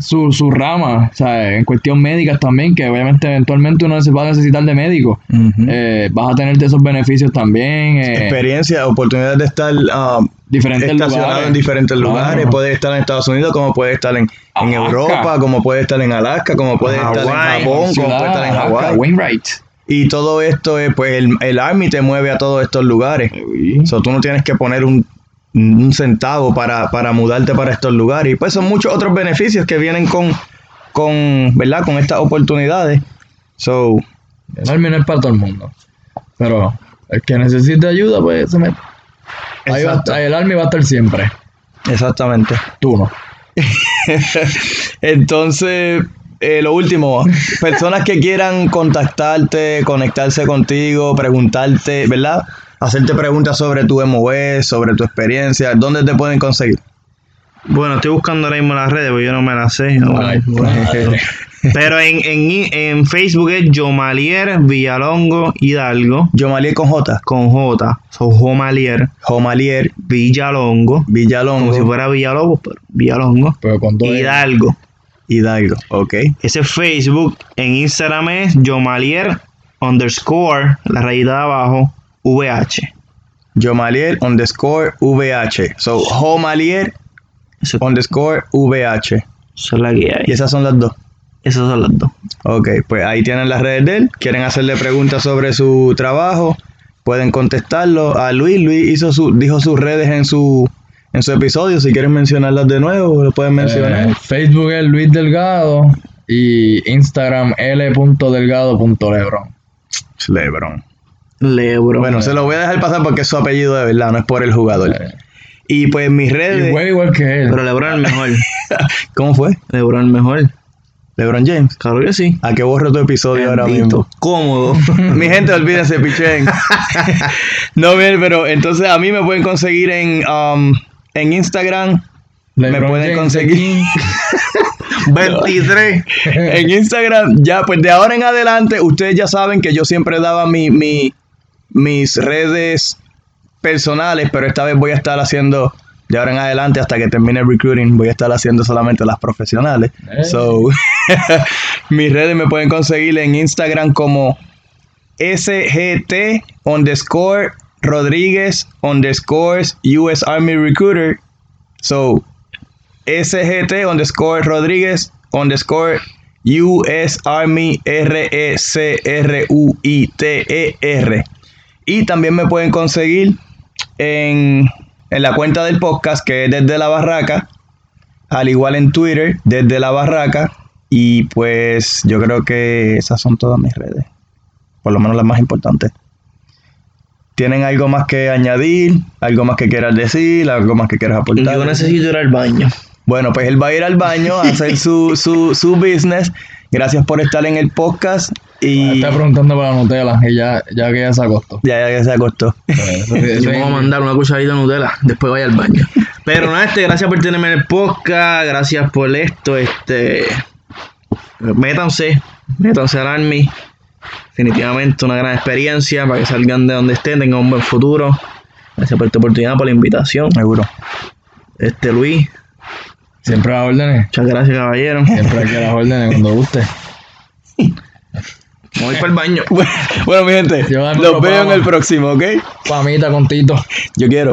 su, su rama, o sea, en cuestión médicas también, que obviamente eventualmente uno se va a necesitar de médico. Eh, vas a tener de esos beneficios también, eh, Experiencia, oportunidades de estar ah, diferentes estacionado lugares. en diferentes Claro. lugares. Puede estar en Estados Unidos, como puede estar en, en. Europa, como puede estar en Alaska, como puede estar en Japón, como Ciudad, puede estar en Hawái. Wainwright. Y todo esto, es, pues el, el Army te mueve a todos estos lugares. So, tú no tienes que poner un, un centavo para, para mudarte para estos lugares. Y pues son muchos otros beneficios que vienen con, con, ¿verdad? con estas oportunidades. So, El Army no es para todo el mundo, pero el que necesite ayuda, pues se mete. Ahí va, el Army va a estar siempre, exactamente. tú no. <laughs> Entonces, eh, lo último, personas que quieran contactarte, conectarse contigo, preguntarte, ¿verdad? Hacerte preguntas sobre tu MOE, sobre tu experiencia, ¿dónde te pueden conseguir? Bueno, estoy buscando ahora mismo las redes, porque yo no me las sé. Ay, madre. <laughs> Pero en, en, en Facebook es Jomalier Villalongo Hidalgo Yomalier con J, con J. So, Jomalier Jomalier, Villalongo. Villalongo, Como si fuera Villalobos, pero Villalongo. Pero con todo Hidalgo. Hidalgo, ok. Ese es Facebook. En Instagram es Jomalier underscore, la rayita de abajo, VH. Yomalier underscore VH. So, Jomalier Eso, underscore VH. eso es la que hay. Y esas son las dos. Esas son las dos. Ok, pues ahí tienen las redes de él. Quieren hacerle preguntas sobre su trabajo, pueden contestarlo. A Luis, Luis hizo su, dijo sus redes en su, en su episodio. Si quieren mencionarlas de nuevo, lo pueden mencionar. Eh, Facebook es Luis Delgado y Instagram l.delgado.lebron. Lebron. Lebron. Bueno, se lo voy a dejar pasar porque es su apellido de verdad, no es por el jugador. Y pues mis y redes. juega igual que él. Pero Lebron es el mejor. <laughs> ¿Cómo fue? Lebron es el mejor. LeBron James. Claro que sí. ¿A qué borro tu episodio ahora mismo? Cómodo. <laughs> Mi gente, olvídense, pichén. <laughs> no, bien, pero entonces a mí me pueden conseguir en, um, en Instagram. me LeBron pueden James conseguir. 23. en Instagram, ya, pues de ahora en adelante, ustedes ya saben que yo siempre daba mi, mi- mis redes personales, pero esta vez voy a estar haciendo, de ahora en adelante, hasta que termine el recruiting, voy a estar haciendo solamente las profesionales. Eh. So, <laughs> mis redes me pueden conseguir en Instagram como SGT underscore Rodríguez underscores US Army Recruiter. So, SGT underscore Rodríguez underscore US Army R E C R U I T E R. Y también me pueden conseguir en, en la cuenta del podcast que es desde la barraca. Al igual en Twitter, desde la barraca. Y pues yo creo que esas son todas mis redes. Por lo menos las más importantes. ¿Tienen algo más que añadir? ¿Algo más que quieras decir? ¿Algo más que quieras aportar? Yo necesito ir al baño. Bueno, pues él va a ir al baño a hacer su, su, su business. Gracias por estar en el podcast. Y Está preguntando para la Nutella y ya, ya que ya se acostó. ya, ya que se acostó. Eso- eso Yo es- puedo mandar una cucharita de Nutella, después vaya al baño. Pero nada, este, gracias por tenerme en el podcast, gracias por esto, este. Métanse, métanse al Army. Definitivamente una gran experiencia para que salgan de donde estén, tengan un buen futuro. Gracias por esta oportunidad, por la invitación. Seguro. Este Luis, Siempre a las órdenes. muchas gracias, caballero. Siempre aquí a las órdenes cuando guste. <laughs> Voy para el baño. <laughs> Bueno, mi gente, los veo en el próximo, ¿ok? Pamita con Tito. Yo quiero.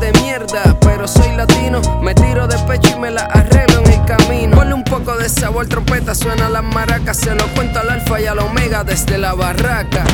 de mierda, pero soy latino, me tiro de pecho y me la arreglo en el camino. Ponle un poco de sabor, trompeta, suena las maracas, se lo cuento al alfa y al omega desde la barraca.